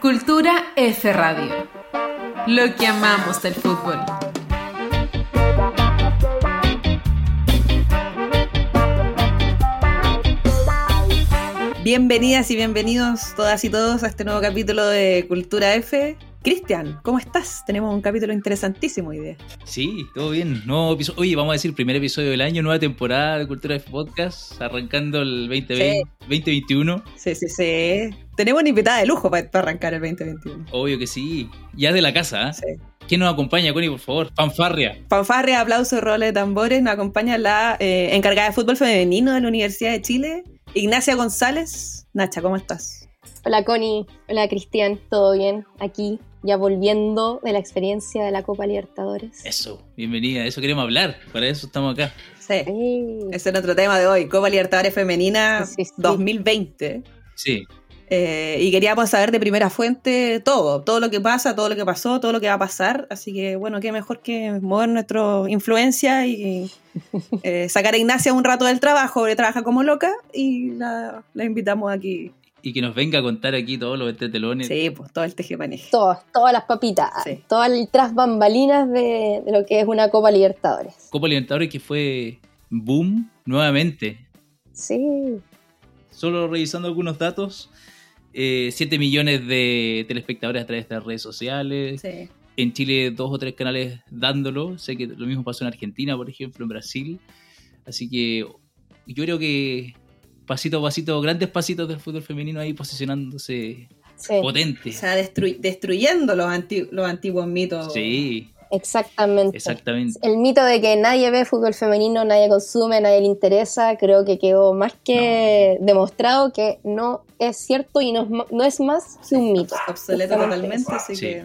Cultura F Radio. Lo que amamos del fútbol. Bienvenidas y bienvenidos todas y todos a este nuevo capítulo de Cultura F. Cristian, ¿cómo estás? Tenemos un capítulo interesantísimo hoy día. Sí, todo bien. Nuevo episodio. Oye, vamos a decir primer episodio del año, nueva temporada de Cultura F Podcast, arrancando el 2020, 2021. Sí, sí, sí. Tenemos una invitada de lujo para, arrancar el 2021. Obvio que sí. Ya de la casa, ¿eh? Sí. ¿Quién nos acompaña, Connie, por favor? Fanfarria. Fanfarria, aplauso, roles de tambores. Nos acompaña la eh, encargada de fútbol femenino de la Universidad de Chile, Ignacia González. Nacha, ¿cómo estás? Hola Connie, hola Cristian, ¿todo bien? Aquí, ya volviendo de la experiencia de la Copa Libertadores. Eso, bienvenida, eso queremos hablar, para eso estamos acá. Sí, ese es nuestro tema de hoy, Copa Libertadores Femenina 2020. Sí. Eh, y queríamos saber de primera fuente todo, todo lo que pasa, todo lo que pasó, todo lo que va a pasar. Así que, bueno, qué mejor que mover nuestra influencia y eh, sacar a Ignacia un rato del trabajo, porque trabaja como loca, y la, invitamos aquí. Y que nos venga a contar aquí todos los telones. Sí, pues todo el tejepaneje. Todo, todas las papitas, todas las tras bambalinas de, de lo que es una Copa Libertadores. Copa Libertadores que fue boom nuevamente. Sí. Solo revisando algunos datos, 7 eh, millones de telespectadores a través de las redes sociales. En Chile, dos o tres canales dándolo. Sé que lo mismo pasó en Argentina, por ejemplo, en Brasil. Así que yo creo que pasito a pasito, grandes pasitos del fútbol femenino ahí posicionándose potente. O sea, destruyendo los, los antiguos mitos. Sí. Exactamente. Exactamente. El mito de que nadie ve fútbol femenino, nadie consume, nadie le interesa, creo que quedó más que demostrado que no es cierto y no es, más que un mito. Obsoleto totalmente, así que...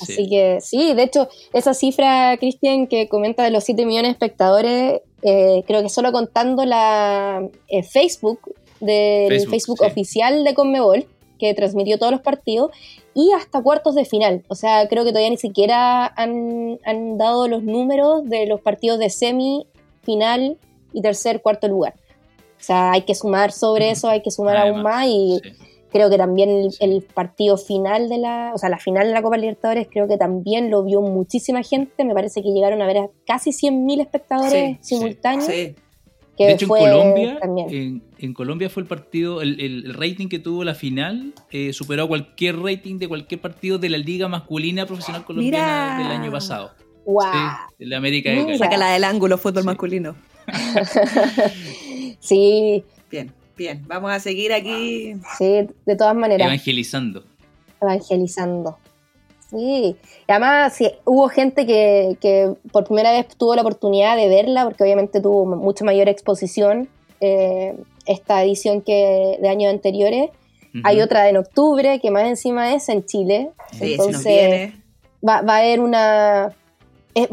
Así que sí, de hecho, esa cifra, Cristian, que comenta de los 7 millones de espectadores, eh, creo que solo contando la eh, Facebook, del Facebook, oficial de Conmebol, que transmitió todos los partidos, y hasta cuartos de final. O sea, creo que todavía ni siquiera han, dado los números de los partidos de semi, final y tercer, cuarto lugar. O sea, hay que sumar sobre eso, hay que sumar aún más y creo que también el, partido final de la, o sea, la final de la Copa Libertadores creo que también lo vio muchísima gente, me parece que llegaron a ver a casi 100.000 espectadores simultáneos de hecho, en Colombia, en, Colombia fue el partido, el, rating que tuvo la final eh, superó cualquier rating de cualquier partido de la liga masculina profesional colombiana del año pasado. Wow. de la América de Saca la del ángulo fútbol masculino. sí. Bien, bien. Vamos a seguir aquí. Sí, de todas maneras. Evangelizando. Evangelizando. Sí, y además sí, hubo gente que, por primera vez tuvo la oportunidad de verla, porque obviamente tuvo mucha mayor exposición eh, esta edición que de años anteriores. Hay otra en octubre, que más encima es en Chile. Entonces va, va, a haber una...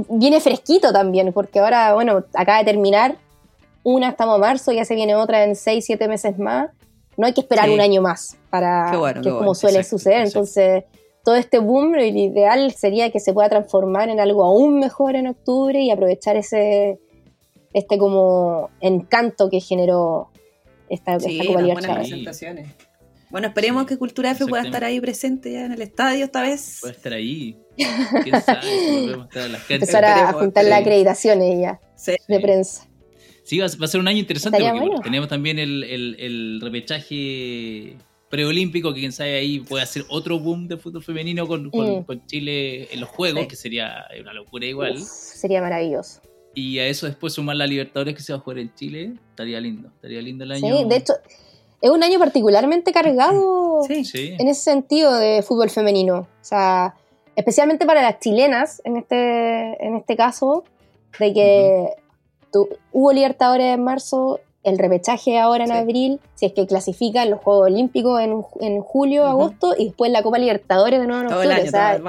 viene fresquito también, porque ahora, bueno, acaba de terminar una, estamos a marzo, ya se viene otra en 6, 7 meses más. No hay que esperar un año más para que como suele suceder. Entonces todo este boom, lo ideal sería que se pueda transformar en algo aún mejor en octubre y aprovechar ese este como encanto que generó esta, sí, esta buenas presentaciones. Bueno, esperemos que Cultura F pueda estar ahí presente ya en el estadio esta vez. Puede estar ahí. ¿Quién sabe? estar las Empezar a juntar las acreditaciones ya de prensa. Sí, va, a ser un año interesante porque tenemos también el, el, el repechaje preolímpico, que quien sabe ahí puede hacer otro boom de fútbol femenino con, con, Chile en los Juegos, que sería una locura igual. sería maravilloso. Y a eso después sumar la Libertadores que se va a jugar en Chile, estaría lindo, estaría lindo el año. Sí, de hecho, es un año particularmente cargado en ese sentido de fútbol femenino. O sea, especialmente para las chilenas, en este, en este caso, de que hubo Libertadores en marzo el repechaje ahora en abril, si es que clasifican los Juegos Olímpicos en, en julio, agosto, y después la Copa Libertadores de nuevo en octubre. o sea,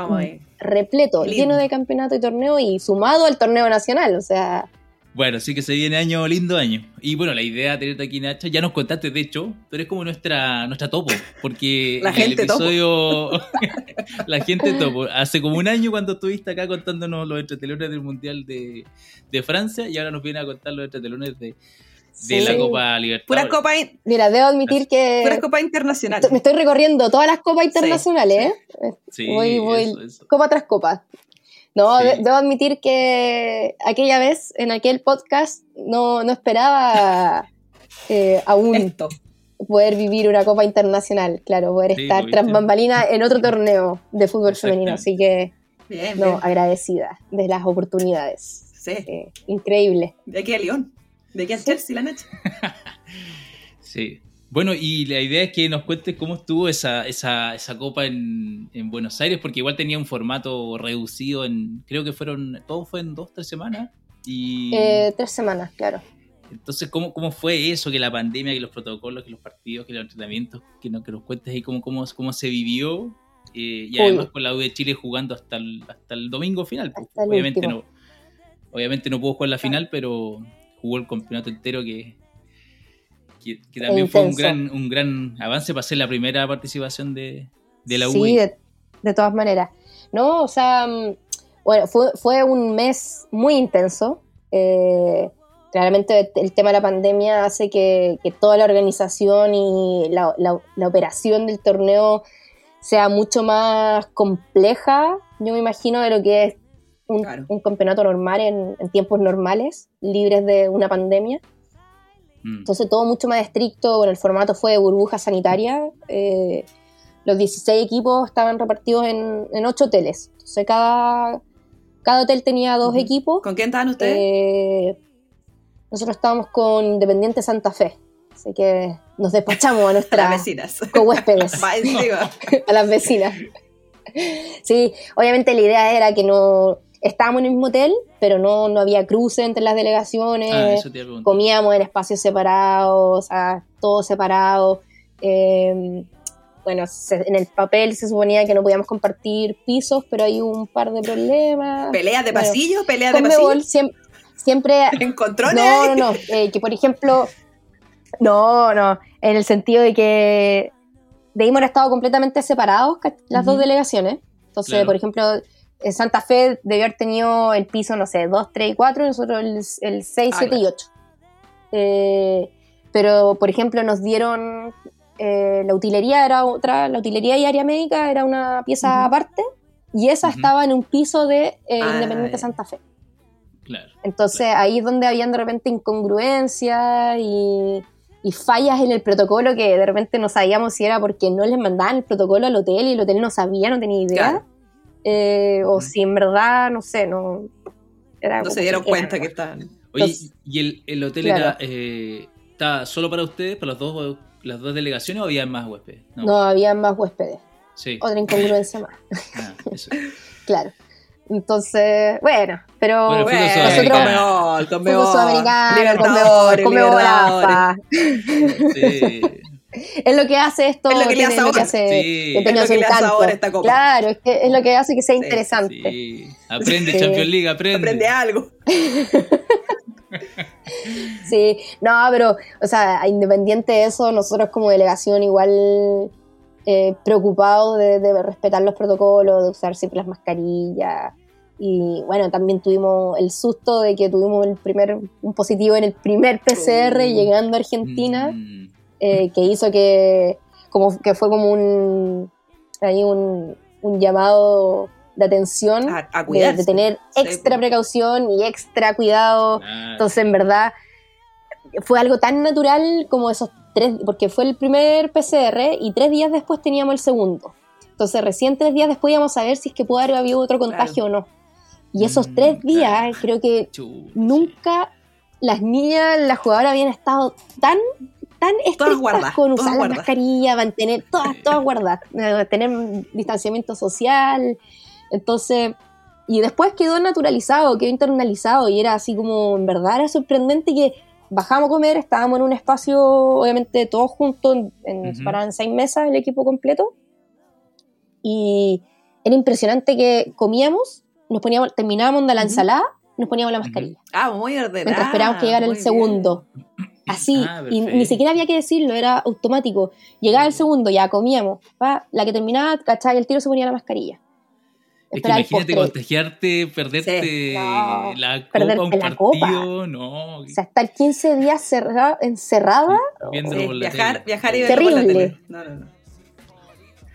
repleto, lleno de campeonato y torneo y sumado al torneo nacional, o sea, Bueno, sí que se viene año, lindo año. Y bueno, la idea de tenerte aquí, Nacha, ya nos contaste, de hecho, tú eres como nuestra, nuestra topo, porque la gente el episodio, la gente topo, hace como un año cuando estuviste acá contándonos los entretelones del Mundial de, de Francia, y ahora nos viene a contar los entretelones de, de la Copa Libertadores. Pura Copa Mira, debo admitir que. Pura Copa Internacional. Me estoy recorriendo todas las copas internacionales, ¿eh? Sí, voy, voy copa tras copa. No, debo admitir que aquella vez, en aquel podcast, no, no esperaba eh, aún poder vivir una Copa Internacional, claro, poder estar tras bambalina en otro torneo de fútbol femenino. Así que, no, agradecida de las oportunidades. Sí. Eh, increíble. De aquí a León, de aquí a Chelsea la noche. sí. Bueno, y la idea es que nos cuentes cómo estuvo esa, esa, esa copa en, en, Buenos Aires, porque igual tenía un formato reducido en, creo que fueron, todo fue en dos, tres semanas. Y... Eh, tres semanas, claro. Entonces, ¿cómo, ¿cómo fue eso? Que la pandemia, que los protocolos, que los partidos, que los entrenamientos, que, no, que nos cuentes ahí cómo, cómo, cómo se vivió. Eh, y además con la U de Chile jugando hasta el, hasta el domingo final. Pues. obviamente, no, obviamente no pudo jugar la final, pero jugó el campeonato entero que que, también fue un gran, un gran avance para ser la primera participación de, la UI. Sí, de, todas maneras. No, o sea, mm, bueno, fue, fue un mes muy intenso. Eh, claramente el tema de la pandemia hace que, toda la organización y la, operación del torneo sea mucho más compleja, yo me imagino, de lo que es un, campeonato normal en, tiempos normales, libres de una pandemia. Mm. Entonces todo mucho más estricto, bueno, el formato fue de burbuja sanitaria. Eh, los 16 equipos estaban repartidos en, en 8 hoteles. Entonces cada, cada hotel tenía dos equipos. ¿Con quién estaban ustedes? Eh, nosotros estábamos con Independiente Santa Fe. Así que nos despachamos a nuestras vecinas. co-huéspedes. a las vecinas. Sí, obviamente la idea era que no, estábamos en el mismo hotel, pero no, no había cruce entre las delegaciones, ah, comíamos en espacios separados, o sea, todo separado. Em, bueno, en el papel se suponía que no podíamos compartir pisos, pero hay un par de problemas. ¿Peleas de pasillo? ¿Peleas de pasillo? Siempre, siempre ¿Encontrones? No, no, no. Eh, que por ejemplo, no, no, en el sentido de que debimos haber estado completamente separados las dos delegaciones. Entonces, por ejemplo, Santa Fe debió haber tenido el piso, no sé, 2, 3 y 4, y nosotros el, 6, 7 y 8. Eh, pero, por ejemplo, nos dieron eh, la utilería era otra, la utilería y área médica era una pieza aparte, y esa estaba en un piso de eh, ah, Independiente Santa Fe. Claro, Entonces ahí es donde habían de repente incongruencias y, fallas en el protocolo que de repente no sabíamos si era porque no les mandaban el protocolo al hotel y el hotel no sabía, no tenía idea. Eh, o si en verdad, no sé, no... no se dieron cuenta que estaban... Oye, ¿y el, el hotel era eh, está solo para ustedes, para los dos, las dos delegaciones o había más huéspedes? No, había más huéspedes. Sí. Otra incongruencia más. Ah, eso. claro. Entonces, bueno, pero bueno, bueno nosotros... Sí es lo que hace esto. Es lo que le hace ahora. Que es lo que le hace ahora esta copa. Claro, es, que es lo que hace que sea interesante. Sí. Aprende Champions League, aprende. Aprende algo. sí, no, pero, o sea, independiente de eso, nosotros como delegación igual eh, preocupados de, de, respetar los protocolos, de usar siempre las mascarillas. Y bueno, también tuvimos el susto de que tuvimos el primer, un positivo en el primer PCR uh. llegando a Argentina. Mm. Eh, que hizo que, como, que fue como un, ahí un, un llamado de atención, de, tener extra precaución y extra cuidado. Entonces, en verdad, fue algo tan natural como esos tres, porque fue el primer PCR y tres días después teníamos el segundo. Entonces, recién tres días después íbamos a ver si es que pudo haber habido otro contagio o no. Y esos mm, tres días, creo que nunca las niñas, las jugadoras habían estado tan tan estrictas con usar la mascarilla, mantener todas, todas guardadas, eh, tener distanciamiento social. Entonces, y después quedó naturalizado, quedó internalizado y era así como, en verdad era sorprendente que bajamos a comer, estábamos en un espacio, obviamente todos juntos, en, uh seis mesas el equipo completo. Y era impresionante que comíamos, nos poníamos, terminábamos de la ensalada nos poníamos la mascarilla. Ah, muy ordenado. Mientras esperábamos que llegara el segundo. Así, Ah, y perfecto. ni siquiera había que decirlo, era automático. Llegaba el segundo, ya comíamos. pa, la que terminaba, ¿cachai? El tiro se ponía la mascarilla. Es que imagínate contagiarte, perderte Sí. No, la copa, perderte un la copa. partido, no. O sea, estar 15 días cerra- encerrada. viéndolo Sí, por la viajar, tele. viajar y verlo por la Terrible. tele. No, no, no.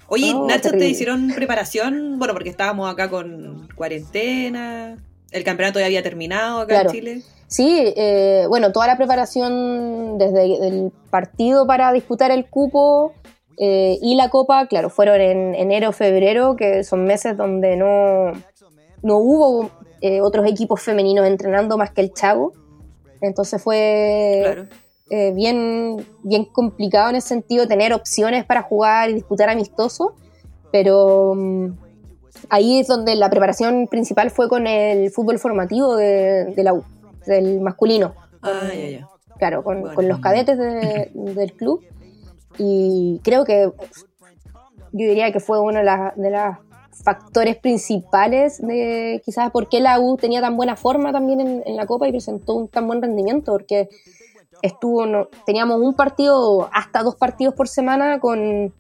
Oye, No, Nacho, ¿te terrible. hicieron preparación? Bueno, porque estábamos acá con cuarentena. El campeonato ya había terminado acá Claro. en Chile. Sí, eh, bueno, toda la preparación desde el partido para disputar el cupo eh, y la copa, claro, fueron en enero, febrero, que son meses donde no, no hubo eh, otros equipos femeninos entrenando más que el Chago. Entonces fue Claro. bien, bien complicado en ese sentido tener opciones para jugar y disputar amistoso, pero mm, ahí es donde la preparación principal fue con el fútbol formativo de, de la U, del masculino, Ah, ya, ya. claro, con, Bueno. con los cadetes de- del club. Y creo que yo diría que fue uno de, las- de los factores principales de quizás por qué la U tenía tan buena forma también en, en la Copa y presentó un tan buen rendimiento, porque estuvo no- teníamos un partido, hasta dos partidos por semana con,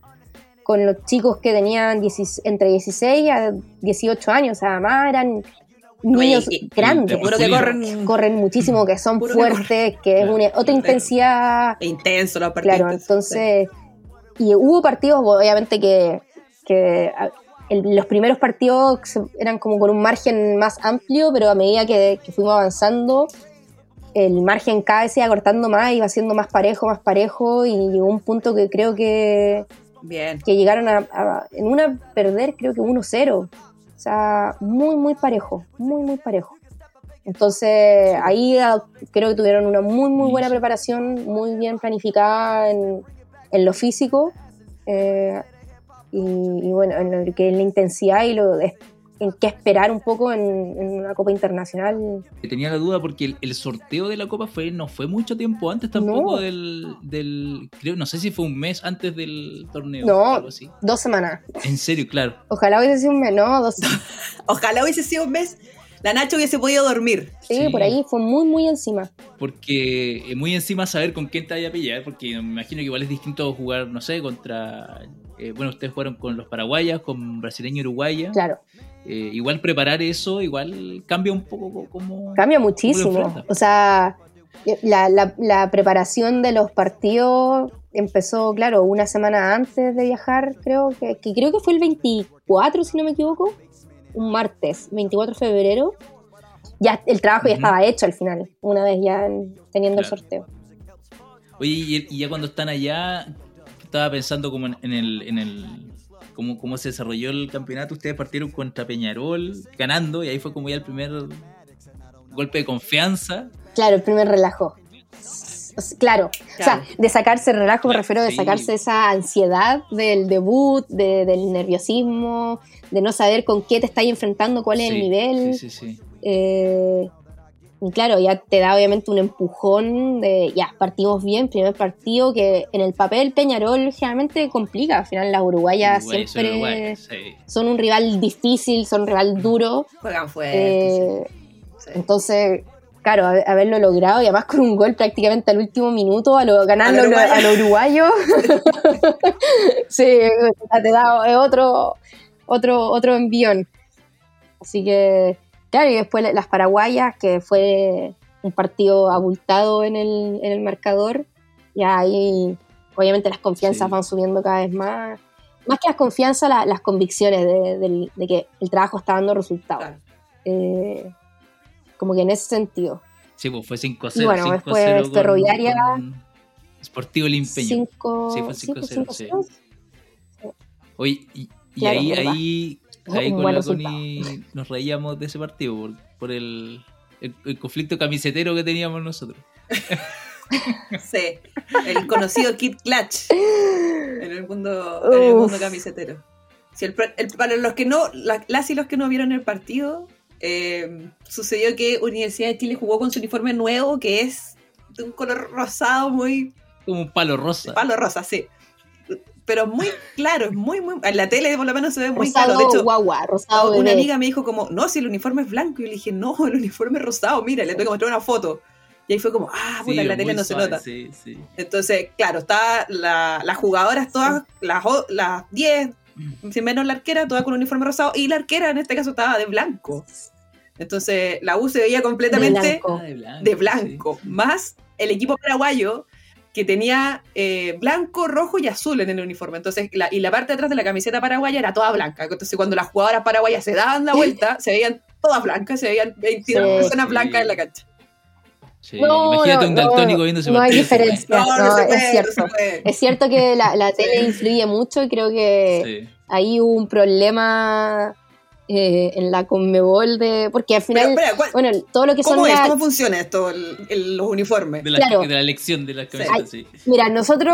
con los chicos que tenían 16 entre 16 a 18 años, o sea, además eran niños y- y- grandes, y- que corren corren muchísimo, que son que fuertes, que es Claro. una, otra intensidad E intenso los partidos. Claro, entonces. Y hubo partidos, obviamente, que, que a- el- los primeros partidos eran como con un margen más amplio, pero a medida que, que fuimos avanzando, el margen cada vez se iba cortando más, iba siendo más parejo, más parejo, y llegó un punto que creo que, Bien. que llegaron a, a- en una perder, creo que 1-0. O sea, muy, muy parejo, muy, muy parejo. Entonces, ahí ah, creo que tuvieron una muy, muy buena preparación, muy bien planificada en, en lo físico. eh, y, y bueno, en lo que es la intensidad y lo de- en qué esperar un poco en, en una Copa Internacional. Tenía la duda porque el, el sorteo de la copa fue no fue mucho tiempo antes tampoco No. del, del creo no sé si fue un mes antes del torneo No. algo así. Dos semanas. En serio, claro. Ojalá hubiese sido un mes, no, dos Ojalá hubiese sido un mes. La Nacho hubiese podido dormir. Sí, Sí. por ahí fue muy, muy encima. Porque es muy encima saber con quién te vaya a pillar, porque me imagino que igual es distinto jugar, no sé, contra... eh, bueno, ustedes jugaron con los paraguayas, con brasileño y uruguaya. Claro. Eh, igual preparar eso, igual cambia un poco co- como... Cambia ¿Cómo lo muchísimo. O sea, la, la- la preparación de los partidos empezó, claro, una semana antes de viajar, creo que, que creo que fue el 24, si no me equivoco, un martes, 24 de febrero. Ya el trabajo ya estaba hecho al final, una vez ya en- teniendo el sorteo. Oye, y, y ya cuando están allá, estaba pensando como en, en el... En el cómo, cómo se desarrolló el campeonato, ustedes partieron contra Peñarol ganando y ahí fue como ya el primer golpe de confianza. Claro, el primer relajo. Claro, o sea, de sacarse relajo, me refiero de sacarse esa ansiedad del debut, de- del nerviosismo, de no saber con qué te estás enfrentando, cuál es el nivel. Sí, sí, sí. Eh, claro, ya te da obviamente un empujón de ya, partimos bien, primer partido que en el papel Peñarol generalmente complica, al final las uruguayas Uruguay, siempre Uruguay, sí. son un rival difícil, son un rival duro. Juegan fuerte. eh, sí. entonces, claro, haber- haberlo logrado y además con un gol prácticamente al último minuto, a lo, ganando A a lo lo, uruguayo. a lo uruguayo. sí, te da otro, otro, otro envión. Así que, claro, y después las paraguayas, que fue un partido abultado en el, en el marcador, y ahí obviamente las confianzas Sí. van subiendo cada vez más. Más que las confianzas, la- las convicciones de, del- de que el trabajo está dando resultados. Claro. Eh, como que en ese sentido. Sí, pues fue 5-0. Y bueno, 5-0 después Ferroviaria- Sportivo Limpeño. Cinco, Sí, fue sí, 5-0, pues, sí. 5-0. Oye, y, y Claro, ahí, ahí, ahí con la Connie nos reíamos de ese partido por, por el, el, el conflicto camisetero que teníamos nosotros. Sí, el conocido Kid Clutch en el mundo, en el mundo camisetero. Si el, el- para los que no, la- las y los que no vieron el partido, eh, sucedió que Universidad de Chile jugó con su uniforme nuevo, que es de un color rosado muy Como un palo rosa. palo rosa, sí. Pero muy claro, es muy, muy. En la tele por lo menos se ve muy rosado, claro. De hecho, guagua, rosado una amiga me dijo como, no, si el uniforme es blanco. Y yo le dije, no, el uniforme es rosado, mira, le tengo que mostrar una foto. Y ahí fue como, ah, puta, en la tele no se nota. Sí, sí. Entonces, claro, está la, las jugadoras todas, las, las 10, sin menos la arquera, todas con uniforme rosado, y la arquera en este caso estaba de blanco. Entonces, la U se veía completamente de blanco, de blanco más el equipo paraguayo que tenía eh, blanco, rojo y azul en el uniforme. Entonces, y la parte de atrás de la camiseta paraguaya era toda blanca. Entonces, cuando las jugadoras paraguayas se daban la vuelta, se veían todas blancas, se veían 22 personas blancas en la cancha. Imagínate un daltónico viendo ese No hay diferencia, es cierto. Es cierto que la, la tele influye mucho y creo que ahí hubo un problema eh, en la Conmebol de. Porque al final. bueno, todo lo que ¿cómo son. Es? ¿Cómo funciona esto, los uniformes? De la, de la elección de la camiseta, sí. Mira, nosotros,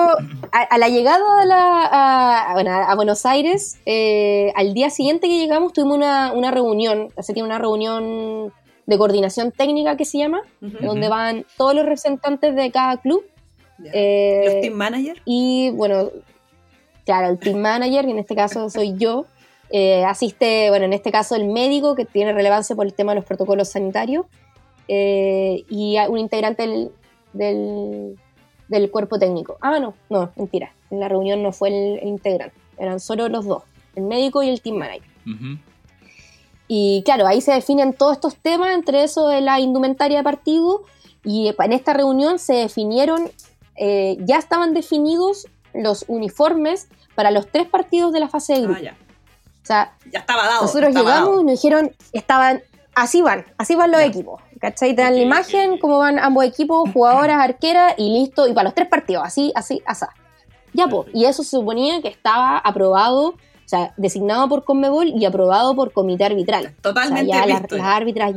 a, la llegada a, la, a, Buenos Aires, eh, al día siguiente que llegamos, tuvimos una, una reunión, así que una reunión de coordinación técnica que se llama, donde van todos los representantes de cada club. Eh, ¿Los team manager? Y bueno, claro, el team manager, que en este caso soy yo. Eh, asiste, bueno, en este caso el médico, que tiene relevancia por el tema de los protocolos sanitarios, eh, y un integrante del, del, cuerpo técnico. Ah, no, no, mentira. En la reunión no fue el, integrante, eran solo los dos, el médico y el team manager. Y claro, ahí se definen todos estos temas, entre eso de la indumentaria de partido, y en esta reunión se definieron, eh, ya estaban definidos los uniformes para los tres partidos de la fase de grupo. Ah, o sea, ya estaba dado. Nosotros llegamos y nos dijeron, estaban, así van, así van los equipos. ¿Cachai? Te dan la imagen, cómo van ambos equipos, jugadoras, arqueras y listo. Y para los tres partidos, así, así, así. Ya, pues. Y eso se suponía que estaba aprobado, o sea, designado por Conmebol y aprobado por comité arbitral. Totalmente. ya visto. Las, árbitras.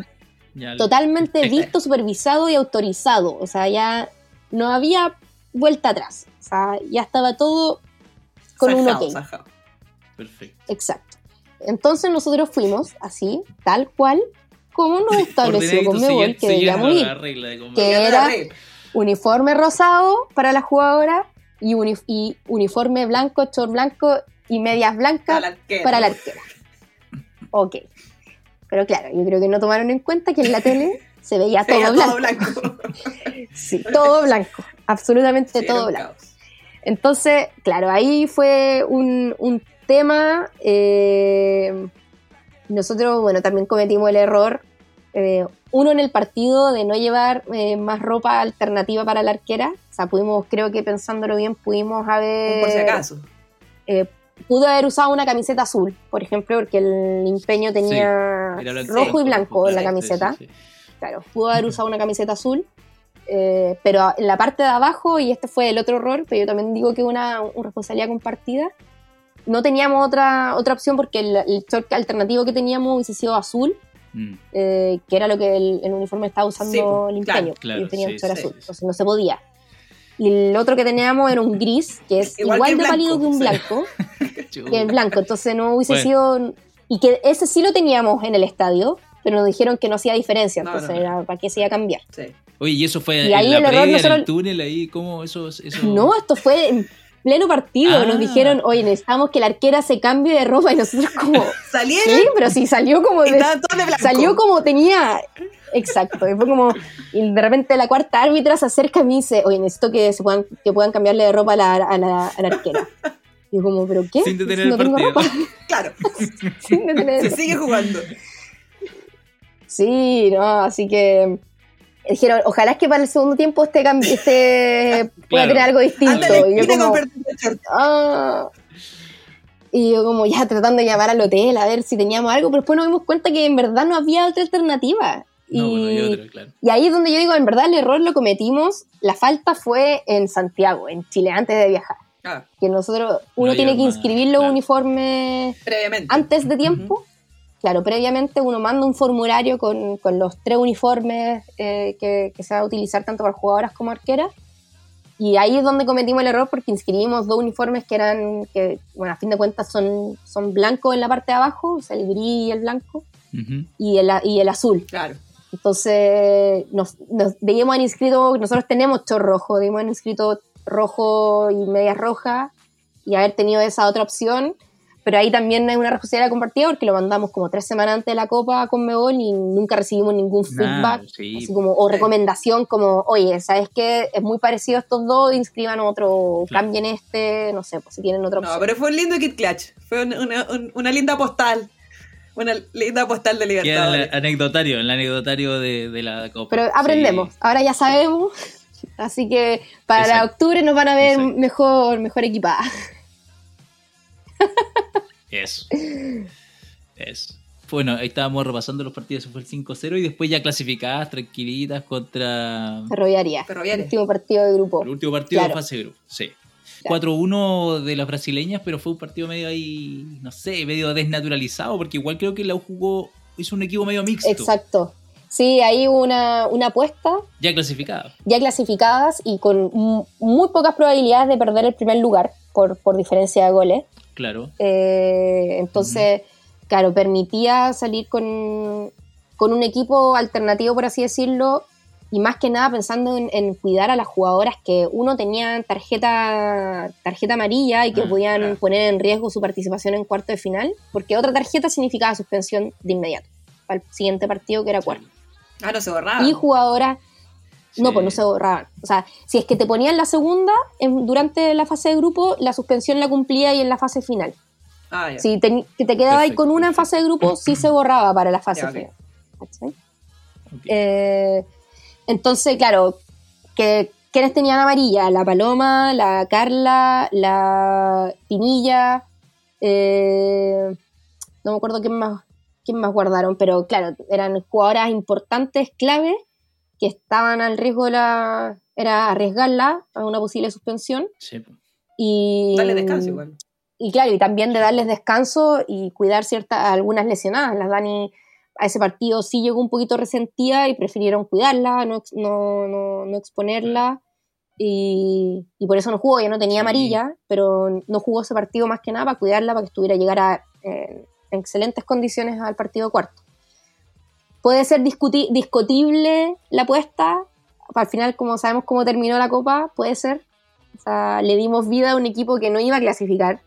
totalmente visto, supervisado y autorizado. O sea, ya no había vuelta atrás. O sea, ya estaba todo con un ok. Perfecto. Exacto. Entonces nosotros fuimos así, tal cual, como nos estableció Conmebol que debíamos ir. que era uniforme rosado para la jugadora y, uniforme blanco, short blanco y medias blancas para la arquera. Ok. Pero claro, yo creo que no tomaron en cuenta que en la tele se veía, todo, blanco. sí, todo blanco. Absolutamente todo blanco. Entonces, claro, ahí fue un, un tema, eh, nosotros, bueno, también cometimos el error, eh, uno en el partido de no llevar eh, más ropa alternativa para la arquera, o sea, pudimos, creo que pensándolo bien, pudimos haber... Por si acaso. pudo haber usado una camiseta azul, por ejemplo, porque el empeño tenía rojo y blanco en la camiseta. claro, pudo haber usado una camiseta azul. pero en la parte de abajo, y este fue el otro error, pero yo también digo que una, una responsabilidad compartida, no teníamos otra, otra opción porque el, el short alternativo que teníamos hubiese sido azul, mm. eh, que era lo que el, uniforme estaba usando el empeño. y tenía que ser azul, entonces no se podía. Y el otro que teníamos era un gris, que es igual, de pálido que un blanco, que el blanco, entonces no hubiese sido... Y que ese sí lo teníamos en el estadio, pero nos dijeron que no hacía diferencia, entonces era para qué se iba a cambiar. Oye, ¿y eso fue en la previa, en el túnel ahí? ¿Cómo eso, eso... No, esto fue en pleno partido. Nos ah. dijeron, oye, necesitamos que la arquera se cambie de ropa y nosotros como... ¿Salieron? Sí, pero sí, salió como... De, salió como tenía... Exacto, y fue como... Y de repente la cuarta árbitra se acerca y me dice, oye, necesito que, se puedan, que puedan cambiarle de ropa a la, a la, a la arquera. Y yo como, ¿pero qué? Sin detener no el tengo ropa. Claro. Sin detener. Se sigue jugando. Sí, no, así que dijeron, ojalá es que para el segundo tiempo este, este pueda tener algo distinto. y, yo como, ah". y yo como ya tratando de llamar al hotel a ver si teníamos algo, pero después nos dimos cuenta que en verdad no había otra alternativa. Y, y ahí es donde yo digo, en verdad el error lo cometimos, la falta fue en Santiago, en Chile, antes de viajar. Ah. Que nosotros, uno tiene que inscribir los uniformes antes de tiempo. Claro, previamente uno manda un formulario con, los tres uniformes eh, que, se va a utilizar tanto para jugadoras como arqueras. Y ahí es donde cometimos el error porque inscribimos dos uniformes que eran, que bueno, a fin de cuentas son, son blancos en la parte de abajo, o sea, el gris y el blanco, y, el, y el azul. Claro. Entonces, nos, nos debíamos haber inscrito, nosotros tenemos chor rojo, debíamos haber inscrito rojo y medias rojas, y haber tenido esa otra opción pero ahí también hay una responsabilidad compartida porque lo mandamos como tres semanas antes de la Copa con Mebol y nunca recibimos ningún feedback así como, o recomendación como, oye, ¿sabes qué? Es muy parecido a estos dos, inscriban otro, cambien este, no sé, pues si tienen opción. No, pero fue un lindo Kit Clutch, fue una, una, linda postal. Una linda postal de libertad. el anecdotario, el anecdotario de, la Copa. Pero aprendemos, ahora ya sabemos, así que para octubre nos van a ver mejor, mejor equipada. Eso. Eso. Bueno, ahí estábamos repasando los partidos, fue el 5-0 y después ya clasificadas, tranquilitas contra... Ferroviaria. El último partido de grupo. El último partido de fase de grupo, sí. 4-1 de las brasileñas, pero fue un partido medio ahí, no sé, medio desnaturalizado, porque igual creo que la U jugó, hizo un equipo medio mixto. Exacto. Sí, ahí hubo una, una apuesta. Ya clasificadas. Ya clasificadas y con muy pocas probabilidades de perder el primer lugar por, por diferencia de goles. Claro. Eh, entonces, claro, permitía salir con, un equipo alternativo, por así decirlo, y más que nada pensando en, cuidar a las jugadoras que uno tenía tarjeta, tarjeta amarilla y que ah, podían poner en riesgo su participación en cuarto de final, porque otra tarjeta significaba suspensión de inmediato al siguiente partido que era cuarto. Ah, no se borraba. Y jugadoras no, pues no se borraban. O sea, si es que te ponían la segunda, durante la fase de grupo, la suspensión la cumplía y en la fase final. Ah, Si te, te quedabas ahí con una en fase de grupo, sí se borraba para la fase final. Eh, entonces, claro, que, ¿quiénes tenían amarilla? La Paloma, la Carla, la Pinilla, eh, no me acuerdo quién más, quién más guardaron, pero claro, eran jugadoras importantes, claves, que estaban al riesgo de la. era arriesgarla a una posible suspensión. Sí. Y. Darle descanso igual. Y claro, y también de darles descanso y cuidar ciertas, algunas lesionadas. Las Dani a ese partido sí llegó un poquito resentida y prefirieron cuidarla, no, no, no, exponerla. Y, y, por eso no jugó, ya no tenía amarilla, pero no jugó ese partido más que nada para cuidarla, para que estuviera llegara en excelentes condiciones al partido cuarto. Puede ser discutible la apuesta. Al final, como sabemos cómo terminó la copa, puede ser. O sea, le dimos vida a un equipo que no iba a clasificar.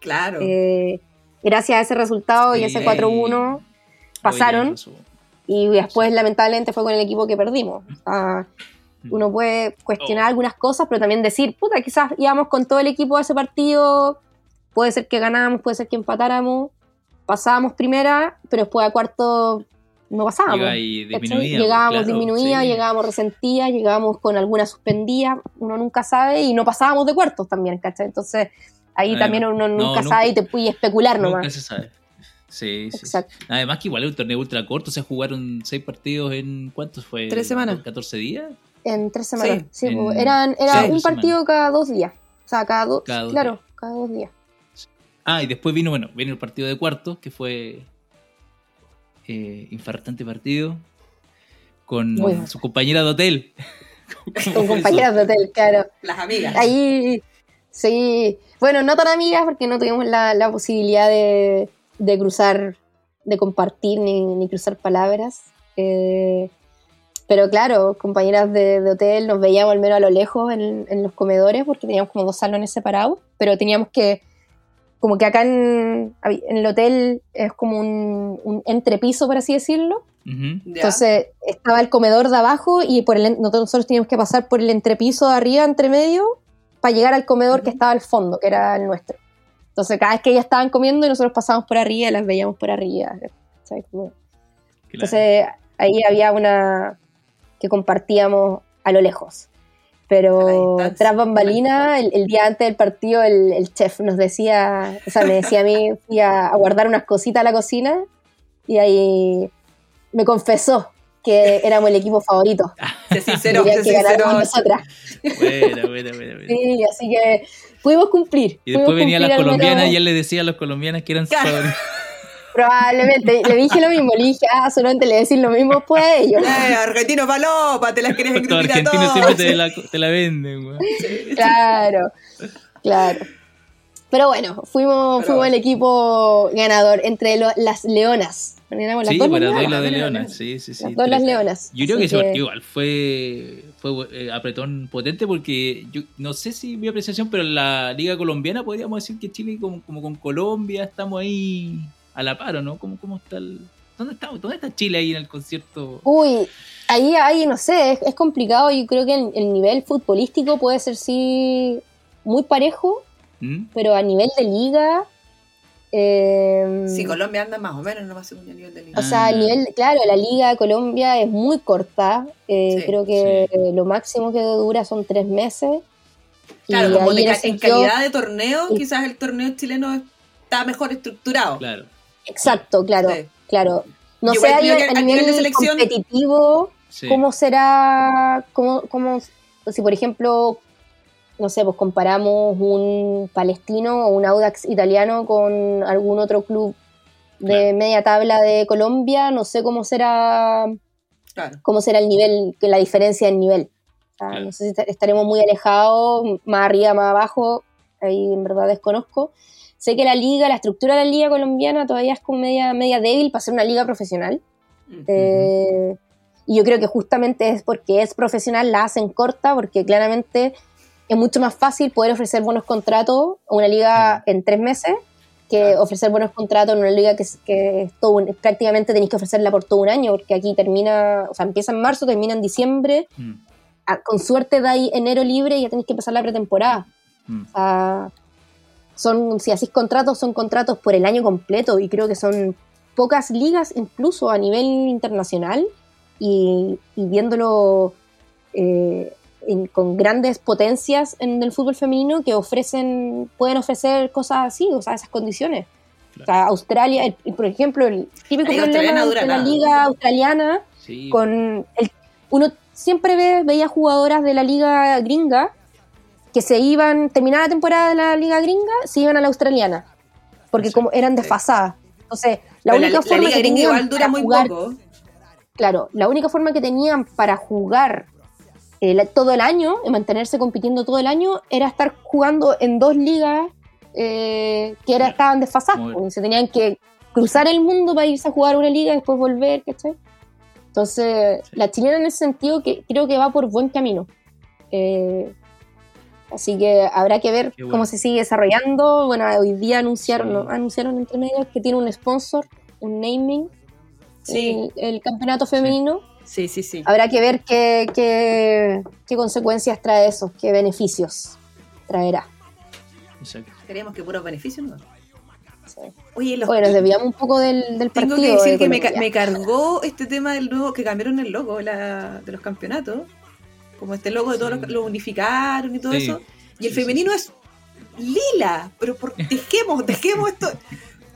Claro. Eh, gracias a ese resultado y ese 4-1 pasaron. Y después, lamentablemente, fue con el equipo que perdimos. Mm. uno puede cuestionar oh. algunas cosas, pero también decir, puta, quizás íbamos con todo el equipo a ese partido. Puede ser que ganáramos, puede ser que empatáramos. Pasábamos primera, pero después a cuarto no pasábamos. llegábamos disminuía, llegábamos resentía, llegábamos con alguna suspendida, uno nunca sabe, y no pasábamos de cuartos también, ¿cachai? Entonces ahí también uno nunca, sabe y te puede especular nomás. Nunca se sabe. Sí, sí, Además que igual es un torneo ultra corto, se jugaron seis partidos en ¿cuántos fue? Tres semanas. ¿14 días? En tres semanas, sí. eran, era un partido cada dos días. O sea, cada, dos, claro, cada dos días. Ah, y después vino, bueno, vino el partido de cuartos, que fue eh, infartante partido con su compañera de hotel. con compañeras de hotel, claro. Las amigas. Ahí, sí. Bueno, no tan amigas porque no tuvimos la, posibilidad de, cruzar, de compartir ni, cruzar palabras. Eh, pero claro, compañeras de, hotel nos veíamos al menos a lo lejos en, en, los comedores porque teníamos como dos salones separados, pero teníamos que como que acá en, el hotel es como un, entrepiso, por así decirlo. Entonces estaba el comedor de abajo y por el, nosotros teníamos que pasar por el entrepiso de arriba, entre medio, para llegar al comedor que estaba al fondo, que era el nuestro. Entonces cada vez que ellas estaban comiendo y nosotros pasábamos por arriba, las veíamos por arriba. Entonces ahí había una que compartíamos a lo lejos. Pero tras bambalina, el, día antes del partido, el, chef nos decía, o sea, me decía a mí, fui a, guardar unas cositas a la cocina y ahí me confesó que éramos el equipo favorito. Se sincero, se sincero. nosotras. Buena, buena, buena, Sí, así que pudimos cumplir. Y después venían las colombianas y él le decía a los colombianas que eran. Probablemente, le dije lo mismo, le dije, ah, solamente le decís lo mismo pues ellos. Eh, argentino palopa, te las querés engrupir argentino siempre te la, te la venden, güey. Claro, claro. Pero bueno, fuimos, fuimos el equipo ganador entre las leonas. Las sí, dos bueno, leonas, de leonas, sí, sí, sí. Las dos las leonas. Yo creo que ese partido igual fue, fue eh, apretón potente porque yo no sé si mi apreciación, pero en la liga colombiana podríamos decir que Chile como, como con Colombia estamos ahí a la par, ¿no? ¿Cómo, cómo está el, ¿Dónde está, ¿Dónde está Chile ahí en el concierto? Uy, ahí, ahí no sé, es, complicado. Yo creo que el, nivel futbolístico puede ser sí muy parejo, ¿Mm? pero a nivel de liga. Eh, sí, Colombia anda más o menos, no va a ser un nivel de liga. O sea, el nivel, claro, la liga de Colombia es muy corta. Eh, creo que lo máximo que dura son tres meses. Claro, como en, calidad de torneo, quizás el torneo chileno está mejor estructurado. Claro. Exacto, claro. Claro. No sé a, nivel, de selección, competitivo, cómo será, cómo, cómo, si por ejemplo, no sé, pues comparamos un palestino o un Audax italiano con algún otro club de media tabla de Colombia, no sé cómo será, cómo será el nivel, la diferencia en nivel. No sé si estaremos muy alejados, más arriba, más abajo, ahí en verdad desconozco. Sé que la liga, la estructura de la liga colombiana todavía es como media, media débil para ser una liga profesional. Eh, y yo creo que justamente es porque es profesional, la hacen corta, porque claramente es mucho más fácil poder ofrecer buenos contratos a una liga en tres meses que ofrecer buenos contratos en una liga que, que es todo prácticamente tenéis que ofrecerla por todo un año, porque aquí termina, o sea, empieza en marzo, termina en diciembre, mm. con suerte da ahí enero libre y ya tenéis que empezar la pretemporada. Mm. O sea, son, si así contratos, son contratos por el año completo y creo que son pocas ligas incluso a nivel internacional y, viéndolo eh, con grandes potencias en el fútbol femenino que ofrecen, pueden ofrecer cosas así, o sea, esas condiciones. O sea, Australia, por ejemplo, el típico problema de la liga australiana, con el, uno siempre ve, veía jugadoras de la liga gringa que se iban, terminada la temporada de la liga gringa, se iban a la australiana, porque como eran desfasadas. Entonces, la única forma que tenían dura muy poco. Claro, la única forma que tenían para jugar eh, todo el año, y mantenerse compitiendo todo el año, era estar jugando en dos ligas eh, que era, estaban desfasadas. Se tenían que cruzar el mundo para irse a jugar una liga y después volver, ¿cachai? Entonces, la chilena en ese sentido que creo que va por buen camino. Eh, Así que habrá que ver cómo se sigue desarrollando. Bueno, hoy día anunciaron, anunciaron entre medios que tiene un sponsor, un naming, sí. el, campeonato femenino. Sí, sí, sí. Habrá que ver qué, qué, consecuencias trae eso, qué beneficios traerá. Exacto. Queremos que puros beneficios, ¿no? Sí. Oye, los... Bueno, desviamos un poco del, del Tengo que decir que me, me, cargó este tema del nuevo, que cambiaron el logo de los campeonatos como este logo de todos los lo unificaron y todo eso. Y el femenino es lila, pero por, dejemos, dejemos esto,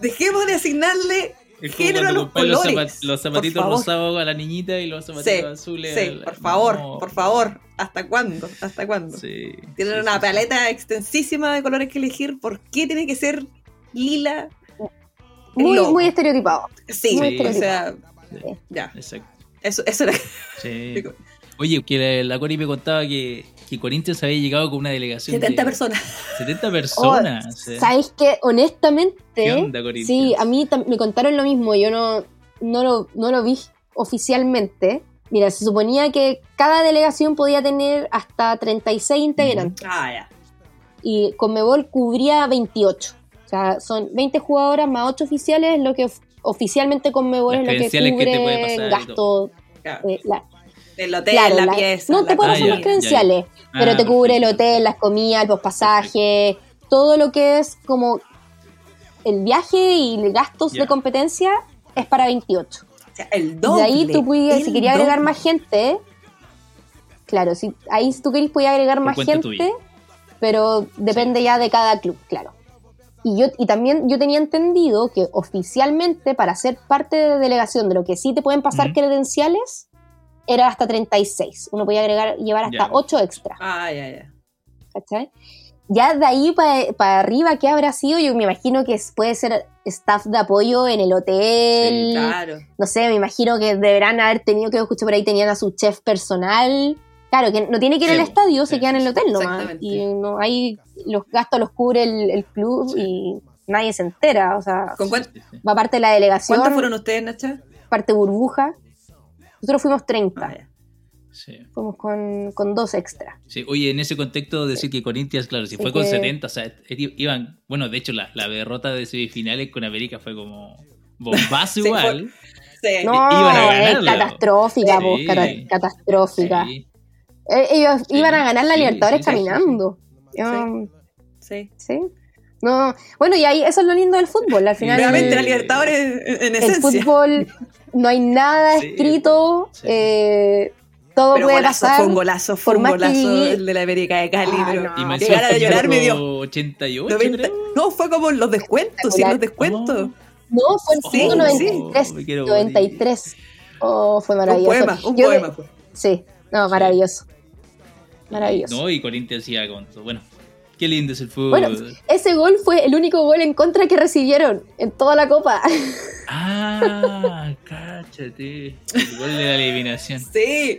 dejemos de asignarle género a los colores. Los, zapatitos rosados a la niñita y los zapatitos azules. Sí, por favor, por favor. ¿Hasta cuándo? ¿Hasta cuándo? Tienen una paleta extensísima de colores que elegir. ¿Por qué tiene que ser lila? Muy, muy estereotipado. Sí, o sea, ya. Exacto. Eso, eso era. Sí. Oye, que la, Cori me contaba que, que Corinthians había llegado con una delegación 70 personas. 70 personas. Oh, ¿Sabes qué? Honestamente. ¿Qué onda, Sí, a mí me contaron lo mismo. Yo no, no, lo, no lo vi oficialmente. Mira, se suponía que cada delegación podía tener hasta 36 integrantes. Ah, ya. Y Conmebol cubría 28. O sea, son 20 jugadoras más 8 oficiales, lo que oficialmente Conmebol es lo que cubre gasto. Eh, el hotel, la, pieza. No te puedes las credenciales, pero ah, te cubre el hotel, las comidas, los pasajes, todo lo que es como el viaje y gastos de competencia es para 28. O sea, el doble. De ahí tú puedes, si querías agregar más gente, claro, si ahí tú querías podías agregar más gente, pero depende ya de cada club, claro. Y, yo, y también yo tenía entendido que oficialmente para ser parte de delegación de lo que sí te pueden pasar credenciales, era hasta 36. Uno podía agregar, llevar hasta 8 extra. Ah, ya, ya. ¿Cachai? Ya de ahí para arriba, ¿qué habrá sido? Yo me imagino que puede ser staff de apoyo en el hotel. Sí, claro. No sé, me imagino que deberán haber tenido, que escuché por ahí, tenían a su chef personal. Claro, que no tiene que ir al estadio, se quedan en el hotel nomás. Y no hay, los gastos los cubre el, club y nadie se entera. O sea, va parte de la delegación. ¿Cuántos fueron ustedes, Nacha? Parte burbuja. Nosotros fuimos 30. Fuimos con, dos extras. Sí, oye, en ese contexto decir que Corinthians, claro, si fue con 70, o sea, iban, bueno, de hecho la, derrota de semifinales con América fue como bombazo igual. No, iban a ganar, catastrófica, catastrófica. Eh, ellos iban a ganar la Libertadores caminando. Sí. sí. No, bueno, y ahí eso es lo lindo del fútbol. Al final. Realmente la Libertadores en, esencia. El fútbol no hay nada escrito. Eh, todo puede pasar. Fue un golazo, fue un golazo el de la América de Cali. Ah, pero no. llegar a llorar me dio. 88, no, fue como los descuentos, sí, los descuentos. No, fue el sí, 93. Sí. 93. Oh, fue maravilloso. Un poema, un poema fue. Sí, no, maravilloso. Maravilloso. No, y Corinthians hacía con Bueno, qué lindo es el fútbol. Bueno, ese gol fue el único gol en contra que recibieron en toda la copa. Ah, cáchate. El gol de la eliminación. Sí.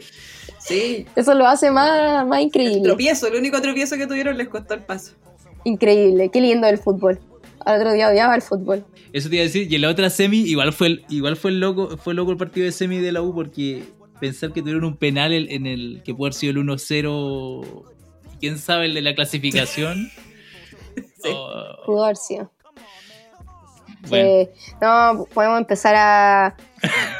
Sí. Eso lo hace más, más increíble. El tropiezo, el único tropiezo que tuvieron les costó el paso. Increíble, qué lindo el fútbol. Al otro día odiaba el fútbol. Eso te iba a decir, y en la otra semi igual fue el, igual fue el loco, fue loco el partido de semi de la U porque pensar que tuvieron un penal en el que puede haber sido el 1-0, quién sabe el de la clasificación. sí. Pudo haber sido. no, podemos empezar a,